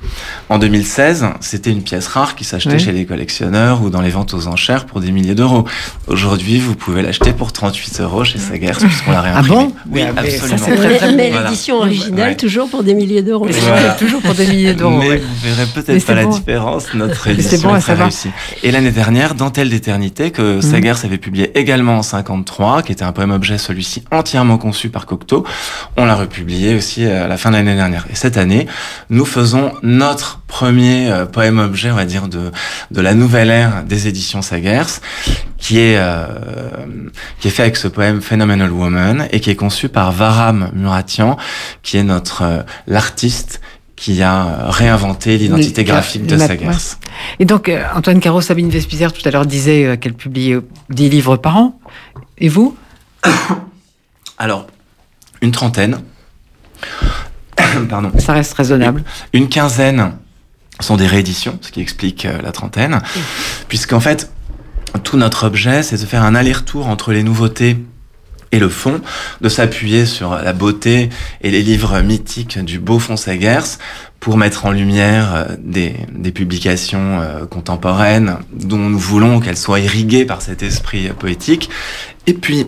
en 2016, c'était une pièce rare qui s'achetait Oui. chez les collectionneurs ou dans les ventes aux enchères pour des milliers d'euros. Aujourd'hui, vous pouvez l'acheter pour 38 euros chez Segers puisqu'on l'a Ah réimprimé. bon Oui, Mais- ça, absolument. c'est très, très Mais, mais Voilà. l'édition originale, Ouais. toujours pour des milliers d'euros. Voilà. toujours pour des milliers d'euros. Mais ouais. vous verrez peut-être pas la bon. différence. Notre édition bon est très réussie. Et l'année dernière, Dentelle d'éternité, que Mhm. Segers avait publié également en 53, qui était un poème objet, celui-ci entièrement conçu par Cocteau. On l'a republié aussi à la fin de l'année dernière. Et cette année, nous faisons notre premier euh, poème objet, on va dire, de, de la nouvelle ère des éditions Segers, qui est, euh, qui est fait avec ce poème Phenomenal Woman et qui est conçu par Varam Muratian, qui est notre, euh, l'artiste qui a euh, réinventé l'identité graphique de ouais. Et donc, euh, Antoine Caro, Sabine Vespizer, tout à l'heure, disait euh, qu'elle publiait euh, 10 livres par an. Et vous Alors, une trentaine. Pardon. Ça reste raisonnable. Une quinzaine sont des rééditions, ce qui explique euh, la trentaine. Puisqu'en fait, tout notre objet, c'est de faire un aller-retour entre les nouveautés et le fond, de s'appuyer sur la beauté et les livres mythiques du beau fond Segers pour mettre en lumière euh, des, publications euh, contemporaines dont nous voulons qu'elles soient irriguées par cet esprit poétique. Et puis,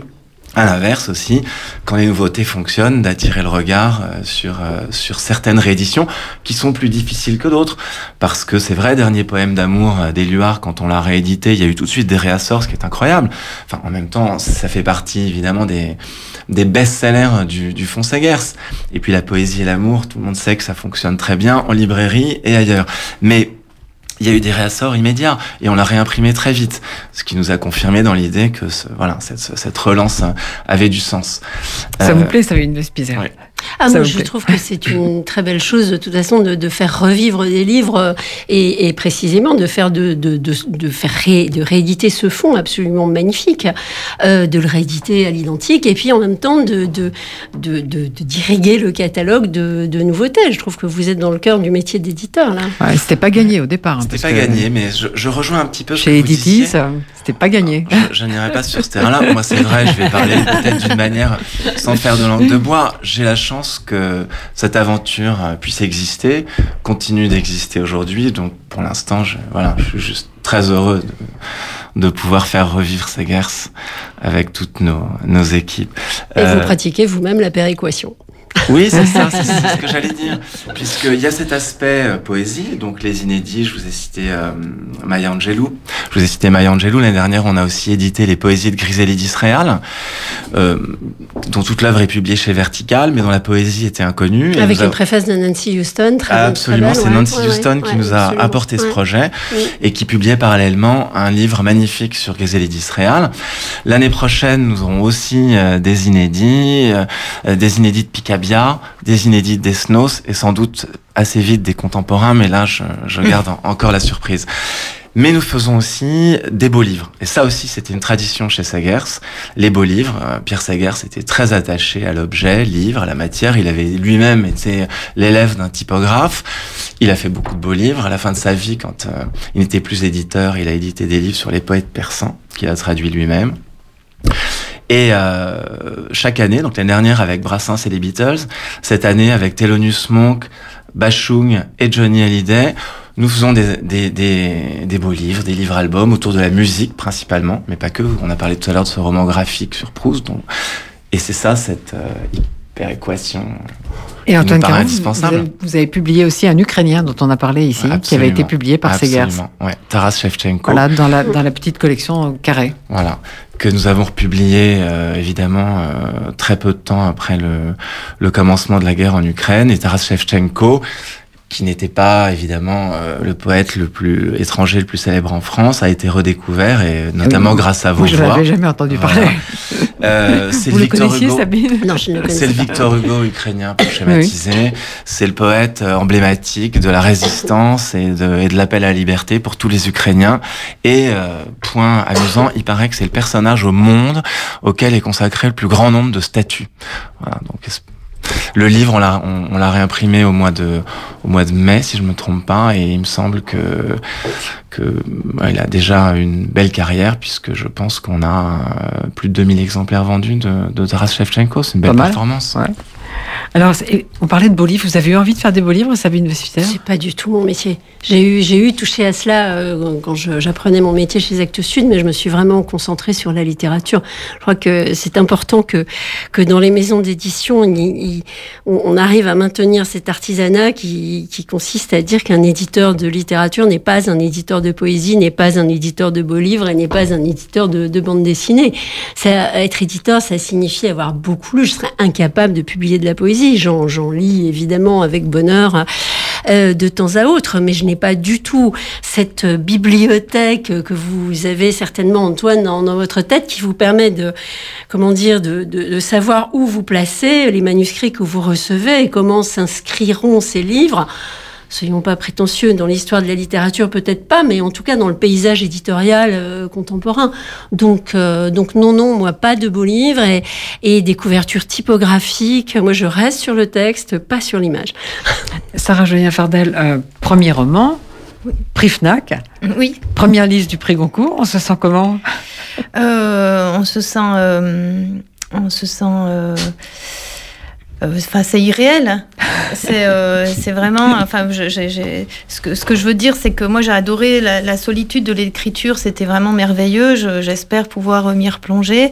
à l'inverse aussi, quand les nouveautés fonctionnent, d'attirer le regard euh, sur, euh, sur certaines rééditions qui sont plus difficiles que d'autres. Parce que c'est vrai, dernier poème d'amour euh, d'Éluard, quand on l'a réédité, il y a eu tout de suite des réassorts, ce qui est incroyable. Enfin, en même temps, ça fait partie évidemment des, des best-sellers du, du fond Segers. Et puis la poésie et l'amour, tout le monde sait que ça fonctionne très bien en librairie et ailleurs. Mais il y a eu des réassorts immédiats et on l'a réimprimé très vite, ce qui nous a confirmé dans l'idée que ce, voilà, cette, cette relance avait du sens. Ça Euh, vous plaît, Sabine Vespizer ouais. Ah, moi, je plaît. trouve que c'est une très belle chose, de toute façon, de, de faire revivre des livres et, et précisément de faire, de, de, de, de faire ré- de rééditer ce fond absolument magnifique, euh, de le rééditer à l'identique et puis en même temps de, d'irriguer le catalogue de, de nouveautés. Je trouve que vous êtes dans le cœur du métier d'éditeur, là. Ouais, C'était pas gagné au départ. hein, C'était pas que gagné, mais je, je rejoins un petit peu ce Chez ça, c'était pas gagné. Je, je n'irai pas sur ce terrain-là. Moi, c'est vrai, je vais parler peut-être d'une manière sans faire de langue de bois. J'ai la chance que cette aventure euh, puisse exister, continue d'exister aujourd'hui. Donc, pour l'instant, je, voilà, je suis juste très heureux de, de pouvoir faire revivre Segers avec toutes nos, nos équipes. Et Euh, vous pratiquez vous-même la péréquation. oui, c'est ça, c'est ce que j'allais dire. Puisqu'il y a cet aspect euh, poésie, donc les inédits, je vous ai cité euh, Maya Angelou. Je vous ai cité Maya Angelou. L'année dernière, on a aussi édité les poésies de Griselidis Real, euh, dont toute l'œuvre est publiée chez Vertical, mais dont la poésie était inconnue. Avec une préface de Nancy Houston, très Absolument, c'est ouais, Nancy ouais, Houston ouais, qui nous a absolument, apporté ce projet Oui. et qui publiait parallèlement un livre magnifique sur Griselidis Real. L'année prochaine, nous aurons aussi des inédits, des inédits de Picabia, des inédits d'Esnos et sans doute assez vite des contemporains, mais là, je, je garde en- encore la surprise. Mais nous faisons aussi des beaux livres. Et ça aussi, c'était une tradition chez Sagers. Les beaux livres. Euh, Pierre Sagers était très attaché à l'objet, livre, à la matière. Il avait lui-même été l'élève d'un typographe. Il a fait beaucoup de beaux livres. À la fin de sa vie, quand euh, il n'était plus éditeur, il a édité des livres sur les poètes persans qu'il a traduit lui-même. Et euh, chaque année, donc l'année dernière avec Brassens et les Beatles, cette année avec Thelonious Monk, Bashung et Johnny Hallyday, nous faisons des, des, des, des beaux livres, des livres-albums autour de la musique principalement, mais pas que. On a parlé tout à l'heure de ce roman graphique sur Proust. Donc... Et c'est ça, cette euh, hyper équation Et Antoine paraît Caron, vous indispensable. avez, vous avez publié aussi un Ukrainien dont on a parlé ici, qui avait été publié par Segers. Ouais. Taras Shevchenko. Voilà, dans la, dans la petite collection euh, Carré. Voilà, que nous avons republié euh, évidemment euh, très peu de temps après le, le commencement de la guerre en Ukraine. Et Taras Shevchenko, qui n'était pas évidemment euh, le poète le plus étranger, le plus célèbre en France, a été redécouvert et notamment oui. grâce à vos je voix. l'avais jamais entendu Voilà. parler. Euh, c'est Vous le le Victor connaissiez, Hugo. Sabine Non, je ne le C'est le. Victor Hugo ukrainien pour schématiser. C'est le poète euh, emblématique de la résistance et de, et de l'appel à la liberté pour tous les Ukrainiens. Et euh, point amusant, il paraît que c'est le personnage au monde auquel est consacré le plus grand nombre de statues. Voilà, donc le livre, on l'a on, on l'a réimprimé au mois de au mois de mai, si je me trompe pas, et il me semble que que ouais, il a déjà une belle carrière puisque je pense qu'on a euh, plus de 2000 exemplaires vendus de, de Taras Shevchenko. C'est une belle performance. Ouais. Alors, on parlait de beaux livres. Vous avez eu envie de faire des beaux livres, Sabine Westphiter C'est pas du tout mon métier. J'ai eu, j'ai eu touché à cela euh, quand j'apprenais mon métier chez Actes Sud, mais je me suis vraiment concentrée sur la littérature. Je crois que c'est important que, que dans les maisons d'édition, on, arrive à maintenir cet artisanat qui, consiste à dire qu'un éditeur de littérature n'est pas un éditeur de poésie, n'est pas un éditeur de beaux livres et n'est pas un éditeur de, de bande dessinée. Être éditeur, ça signifie avoir beaucoup lu. Je serais incapable de publier de la poésie. J'en, lis évidemment avec bonheur euh, de temps à autre, mais je n'ai pas du tout cette bibliothèque que vous avez certainement, Antoine, dans, votre tête, qui vous permet de, comment dire, de savoir où vous placez les manuscrits que vous recevez et comment s'inscriront ces livres. Soyons pas prétentieux dans l'histoire de la littérature, peut-être pas, mais en tout cas dans le paysage éditorial euh, contemporain. Donc, euh, donc non, non, moi pas de beaux livres et, et des couvertures typographiques. Moi, je reste sur le texte, pas sur l'image. Sarah Julien Fardel, euh, premier roman, prix Fnac, Oui, première liste du prix Goncourt. On se sent comment? Euh, on se sent, euh, on se sent. euh, Enfin, c'est irréel. C'est euh, vraiment. Enfin, ce, que, je veux dire, c'est que moi, j'ai adoré la, solitude de l'écriture. C'était vraiment merveilleux. Je- J'espère pouvoir m'y replonger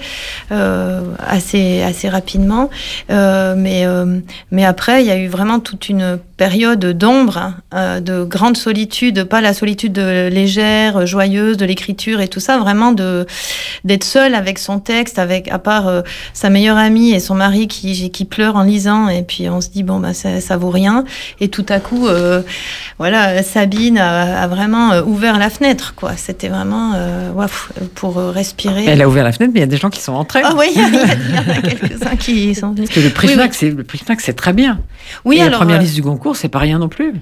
euh, assez, assez rapidement. Euh, mais, euh, mais après, il y a eu vraiment toute une période d'ombre, euh, de grande solitude. Pas la solitude de- légère, joyeuse de l'écriture et tout ça. Vraiment d'être seule avec son texte, avec à part euh, sa meilleure amie et son mari qui, qui pleure en lisant, et puis on se dit bon bah ça, ça vaut rien, et tout à coup euh, voilà Sabine a, a vraiment euh, ouvert la fenêtre quoi. C'était vraiment euh, ouf, pour euh, respirer. Elle a ouvert la fenêtre, mais il y a des gens qui sont entrés. Ah oui, il y, a- en a quelques-uns qui sont venus. Parce que le prix Oui, Fnac, oui. c'est le prix Fnac, c'est très bien. Oui, Et la alors. première euh, liste du Goncourt, c'est pas rien non plus.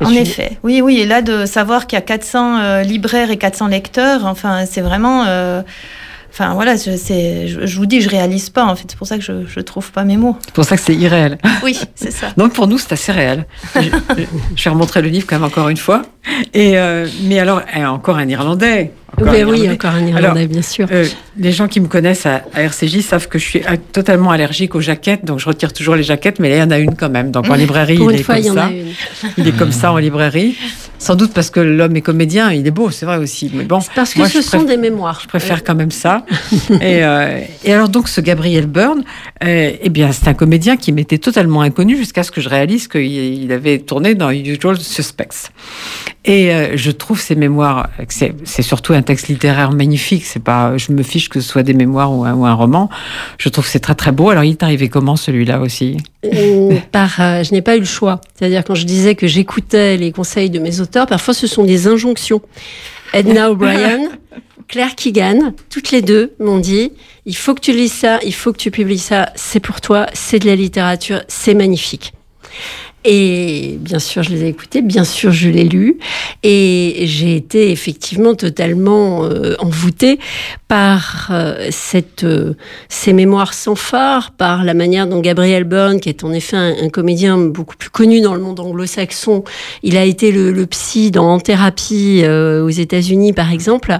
En effet, oui, oui, et là de savoir qu'il y a 400 euh, libraires et 400 lecteurs, enfin, c'est vraiment, enfin voilà, je, je, je vous dis, je réalise pas. En fait, c'est pour ça que je, je trouve pas mes mots. C'est pour ça que c'est irréel. Oui, c'est ça. Donc pour nous, c'est assez réel. je vais remontrer le livre quand même encore une fois. Et euh, mais alors, eh, encore un Irlandais. Encore Oui, encore un Irlandais, bien sûr. Euh, les gens qui me connaissent à, à RCJ savent que je suis euh, totalement allergique aux jaquettes, donc je retire toujours les jaquettes, mais là, il y en a une quand même. Donc en librairie, Pour il une est fois, comme il y en ça. a une. Il est comme ça en librairie. Sans doute parce que l'homme est comédien, il est beau, c'est vrai aussi. Mais bon, parce que moi, ce sont des mémoires. je préfère quand même ça. et, euh, et alors donc ce Gabriel Byrne, euh, eh bien c'est un comédien qui m'était totalement inconnu jusqu'à ce que je réalise qu'il il avait tourné dans Usual Suspects. Et euh, je trouve ses mémoires, c'est surtout un texte littéraire magnifique. C'est pas, je me fiche que ce soit des mémoires ou un, ou un roman. Je trouve que c'est très très beau. Alors il est arrivé comment celui-là aussi? Euh, par, euh, je n'ai pas eu le choix. C'est-à-dire quand je disais que j'écoutais les conseils de mes auteurs, parfois ce sont des injonctions. Edna O'Brien, Claire Keegan, toutes les deux m'ont dit il faut que tu lises ça, il faut que tu publies ça, c'est pour toi, c'est de la littérature, c'est magnifique. Et bien sûr, je les ai écoutés, bien sûr, je l'ai lu, et j'ai été effectivement totalement euh, envoûtée par euh, cette, euh, ces mémoires sans phare, par la manière dont Gabriel Byrne, qui est en effet un, un comédien beaucoup plus connu dans le monde anglo-saxon, il a été le, le psy dans En thérapie euh, aux États-Unis, par exemple,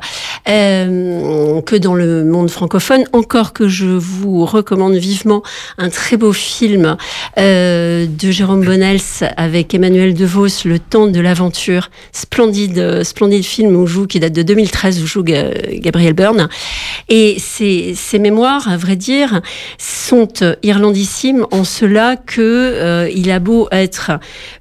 euh, que dans le monde francophone. Encore que je vous recommande vivement un très beau film euh, de Jérôme Bonnel Miles avec Emmanuel DeVos, Le temps de l'aventure. Splendide, euh, splendide film où joue, qui date de 2013, où joue Gabriel Byrne. Et ces mémoires, à vrai dire, sont irlandissimes en cela que il a beau être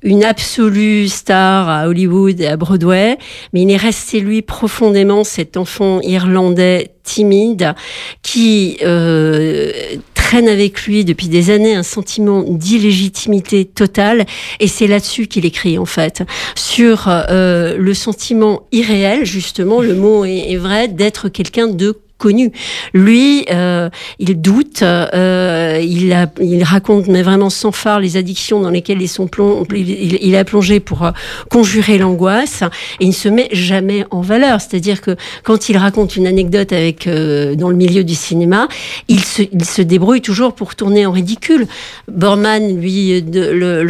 une absolue star à Hollywood et à Broadway, mais il est resté lui profondément cet enfant irlandais timide qui euh, traîne avec lui depuis des années un sentiment d'illégitimité totale. Et c'est là-dessus qu'il écrit en fait. Sur euh, le sentiment irréel justement le mot est, est vrai d'être quelqu'un de connu. Lui, euh, il doute, euh, il, il raconte mais vraiment sans phare les addictions dans lesquelles ils sont plong, il, a plongé pour euh, conjurer l'angoisse et il ne se met jamais en valeur. C'est-à-dire que quand il raconte une anecdote avec dans le milieu du cinéma, il se, il se débrouille toujours pour tourner en ridicule. Borman, lui, de, le,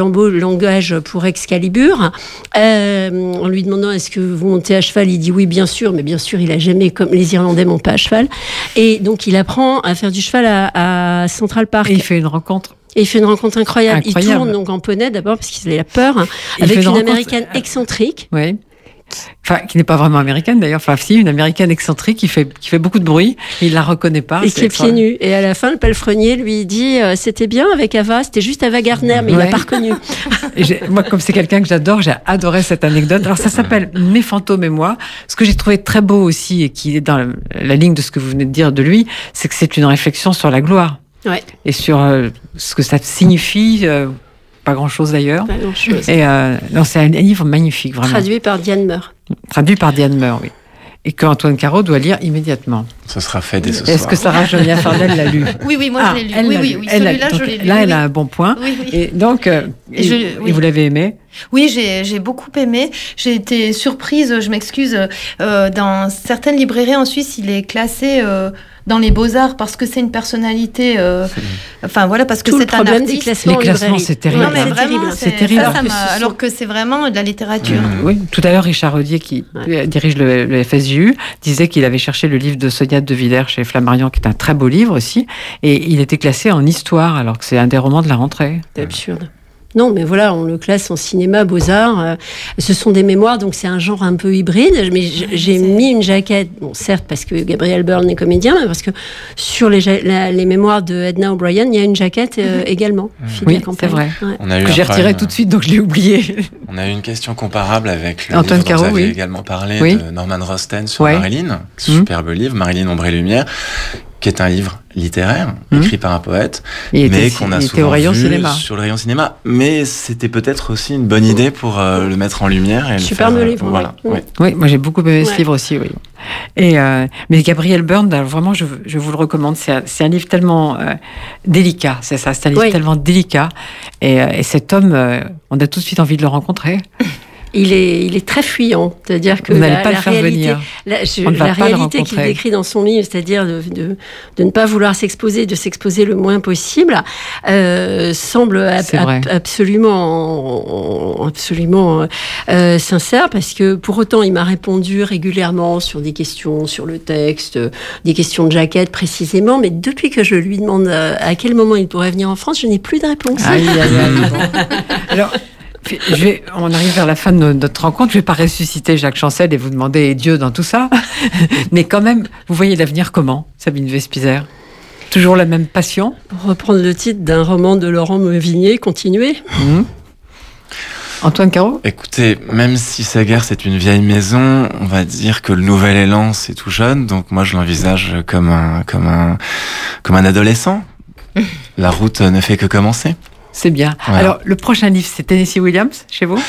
pour Excalibur, en lui demandant est-ce que vous montez à cheval, il dit oui bien sûr, mais bien sûr il a jamais comme les Irlandais montent pas à cheval. Et donc, il apprend à faire du cheval à, à Central Park. Et il fait une rencontre et il fait une rencontre incroyable. incroyable. Il tourne donc en poney d'abord parce qu'il a peur, avec une, une américaine excentrique. Oui enfin qui n'est pas vraiment américaine d'ailleurs, enfin si, une américaine excentrique qui fait qui fait beaucoup de bruit, il la reconnaît pas. Et qui est pieds nus. Et à la fin, le palefrenier lui dit euh, c'était bien avec Ava, c'était juste Ava Gardner, mais ouais. il l'a pas reconnu. moi, comme c'est quelqu'un que j'adore, j'ai adoré cette anecdote. Alors ça s'appelle Mes fantômes et moi. Ce que j'ai trouvé très beau aussi et qui est dans la, la ligne de ce que vous venez de dire de lui, c'est que c'est une réflexion sur la gloire. Ouais. Et sur euh, ce que ça signifie. Euh, pas grand chose d'ailleurs. Pas grand chose. Et euh, non, c'est un livre magnifique, vraiment. Traduit par Diane Meur. Traduit par Diane Meur, oui. Et que Antoine Caro doit lire immédiatement. Ce sera fait dès ce Est-ce que Sarah Jonia Fardel l'a lu Oui, oui, moi ah, je l'ai lu. Elle oui, oui, oui, celui-là je l'ai lu. Là, elle a un bon point. Oui, oui. Et donc, euh, Et vous l'avez aimé Oui, j'ai j'ai beaucoup aimé. J'ai été surprise, je m'excuse. euh, dans certaines librairies en Suisse, il est classé euh, dans les beaux-arts parce que c'est une personnalité. euh, enfin voilà, parce que c'est un artiste. classements Les en classements, c'est terrible. Non, mais c'est terrible. c'est terrible. ça, Alors ça que m'a- ce sont- alors que c'est vraiment de la littérature. Mmh. Oui, tout à l'heure, Richard Rodier, qui Ouais. dirige le, le FSJU, disait qu'il avait cherché le livre de Sonia de Villers chez Flammarion, qui est un très beau livre aussi, et il était classé en histoire, alors que c'est un des romans de la rentrée. C'est absurde. Non, mais voilà, on le classe en cinéma, beaux-arts. euh, ce sont des mémoires, donc c'est un genre un peu hybride. Mais j'ai mis une jaquette, bon, certes parce que Gabriel Byrne est comédien, mais parce que sur les, ja- la- les mémoires de Edna O'Brien, il y a une jaquette euh, également. fille de Oui, c'est vrai. Ouais. On a eu Que j'ai retiré problème. tout de suite, donc je l'ai oublié. On a eu une question comparable avec le Antoine livre Caro, dont vous aviez oui. également parlé Oui. de Norman Rosten sur Ouais. Marilyn, Mhm. superbe livre, Marilyn Ombre et Lumière, qui est un livre littéraire Mhm. écrit par un poète, Il mais qu'on a souvent au rayon vu cinéma. sur le rayon cinéma. Mais c'était peut-être aussi une bonne idée pour euh, le mettre en lumière et le Superbe faire, euh, livre, Voilà. oui. moi j'ai beaucoup aimé ce livre aussi, oui. Et euh, mais Gabriel Byrne, alors, vraiment, je, je vous le recommande. C'est un, c'est un livre tellement euh, délicat, c'est ça, c'est un livre Oui. tellement délicat. Et, euh, et cet homme, euh, on a tout de suite envie de le rencontrer. Il est, il est très fuyant, c'est-à-dire que Vous n'allez la, pas le faire réalité, venir. la, je- On ne va la pas le réalité qu'il décrit dans son livre, c'est-à-dire de, de, de ne pas vouloir s'exposer, de s'exposer le moins possible, euh, semble ab- ab- absolument, absolument euh, sincère, parce que pour autant, il m'a répondu régulièrement sur des questions sur le texte, euh, des questions de jaquette précisément, mais depuis que je lui demande euh, à quel moment il pourrait venir en France, je n'ai plus de réponse. Aïe. bon. Alors, je vais, on arrive vers la fin de no- notre rencontre. Je vais pas ressusciter Jacques Chancel et vous demander Dieu dans tout ça. Mais quand même, vous voyez l'avenir comment, Sabine Vespizer Toujours la même passion? Pour reprendre le titre d'un roman de Laurent Meuvigné, continuer. Mhm. Antoine Caro Écoutez, même si Sagar c'est une vieille maison, on va dire que le nouvel élan c'est tout jeune, donc moi je l'envisage comme un comme un comme un adolescent. La route ne fait que commencer. C'est bien. Voilà. Alors, le prochain livre, c'est Tennessee Williams, chez vous?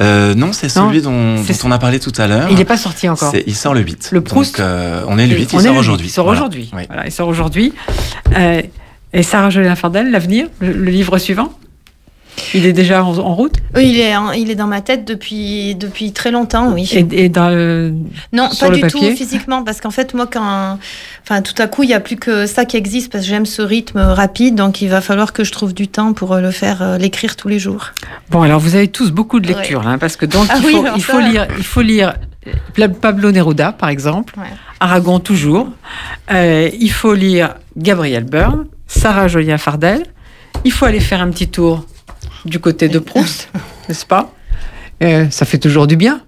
Euh, non, c'est celui dont, dont on a parlé tout à l'heure. Il n'est pas sorti encore. Il sort le 8. Le Proust Donc, euh, on est le 8, On il sort aujourd'hui. Il sort Voilà. aujourd'hui. Oui. Voilà, il sort aujourd'hui. Euh, et Sarah Jolien Fardel, l'avenir, le, le livre suivant? Il est déjà en, en route? Oui, il est, en- il est dans ma tête depuis, depuis très longtemps, oui. et, et dans le- Non, sur pas le du papier? tout physiquement, parce qu'en fait, moi, quand, enfin, tout à coup, il y a plus que ça qui existe, parce que j'aime ce rythme rapide, donc il va falloir que je trouve du temps pour euh, le faire, euh, l'écrire tous les jours. Bon, alors vous avez tous beaucoup de lectures, là, parce que donc Ah il, oui, faut, il, lire, il faut lire Pla- Pablo Neruda, par exemple, Ouais. Aragon toujours. Euh, il faut lire Gabriel Byrne, Sarah Jolien Fardel. Il faut aller faire un petit tour du côté de Proust, n'est-ce pas? Euh, Ça fait toujours du bien.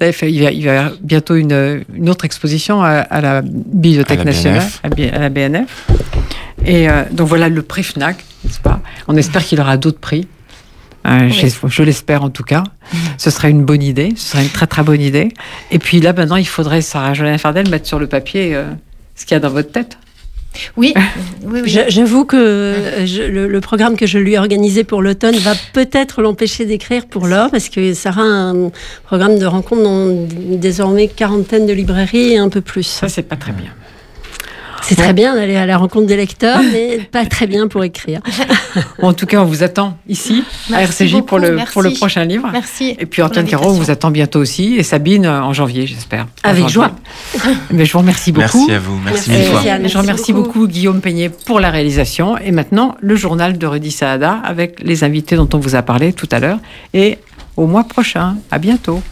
Il, va, il va y avoir bientôt une, une autre exposition à, à la Bibliothèque À la nationale, BNF. à, la BNF. Et euh, donc voilà le prix FNAC, n'est-ce pas? On espère qu'il aura d'autres prix. Euh, Oui. Je, l'espère en tout cas. Ce serait une bonne idée. Ce serait une très très bonne idée. Et puis là maintenant, il faudrait, Sarah Jolien Fardel, mettre sur le papier euh, ce qu'il y a dans votre tête. Oui, oui, oui. J'a- J'avoue que euh, je- le, le programme que je lui ai organisé pour l'automne va peut-être l'empêcher d'écrire pour l'or, parce que Sarah a un programme de rencontre dans désormais quarantaine de librairies et un peu plus. Ça, c'est pas très bien. C'est très bien d'aller à la rencontre des lecteurs, mais pas très bien pour écrire. En tout cas, on vous attend ici à Merci RCJ pour, le, merci. pour le prochain livre. Merci. Et puis Antoine Caro, on vous attend bientôt aussi. Et Sabine euh, en janvier, j'espère. Avec janvier. joie. Mais je vous remercie beaucoup. Merci à vous. Merci, Merci. mille fois. Merci. je remercie beaucoup. beaucoup. Guillaume Peignet pour la réalisation. Et maintenant, le journal de Rudy Saada avec les invités dont on vous a parlé tout à l'heure. Et au mois prochain. À bientôt.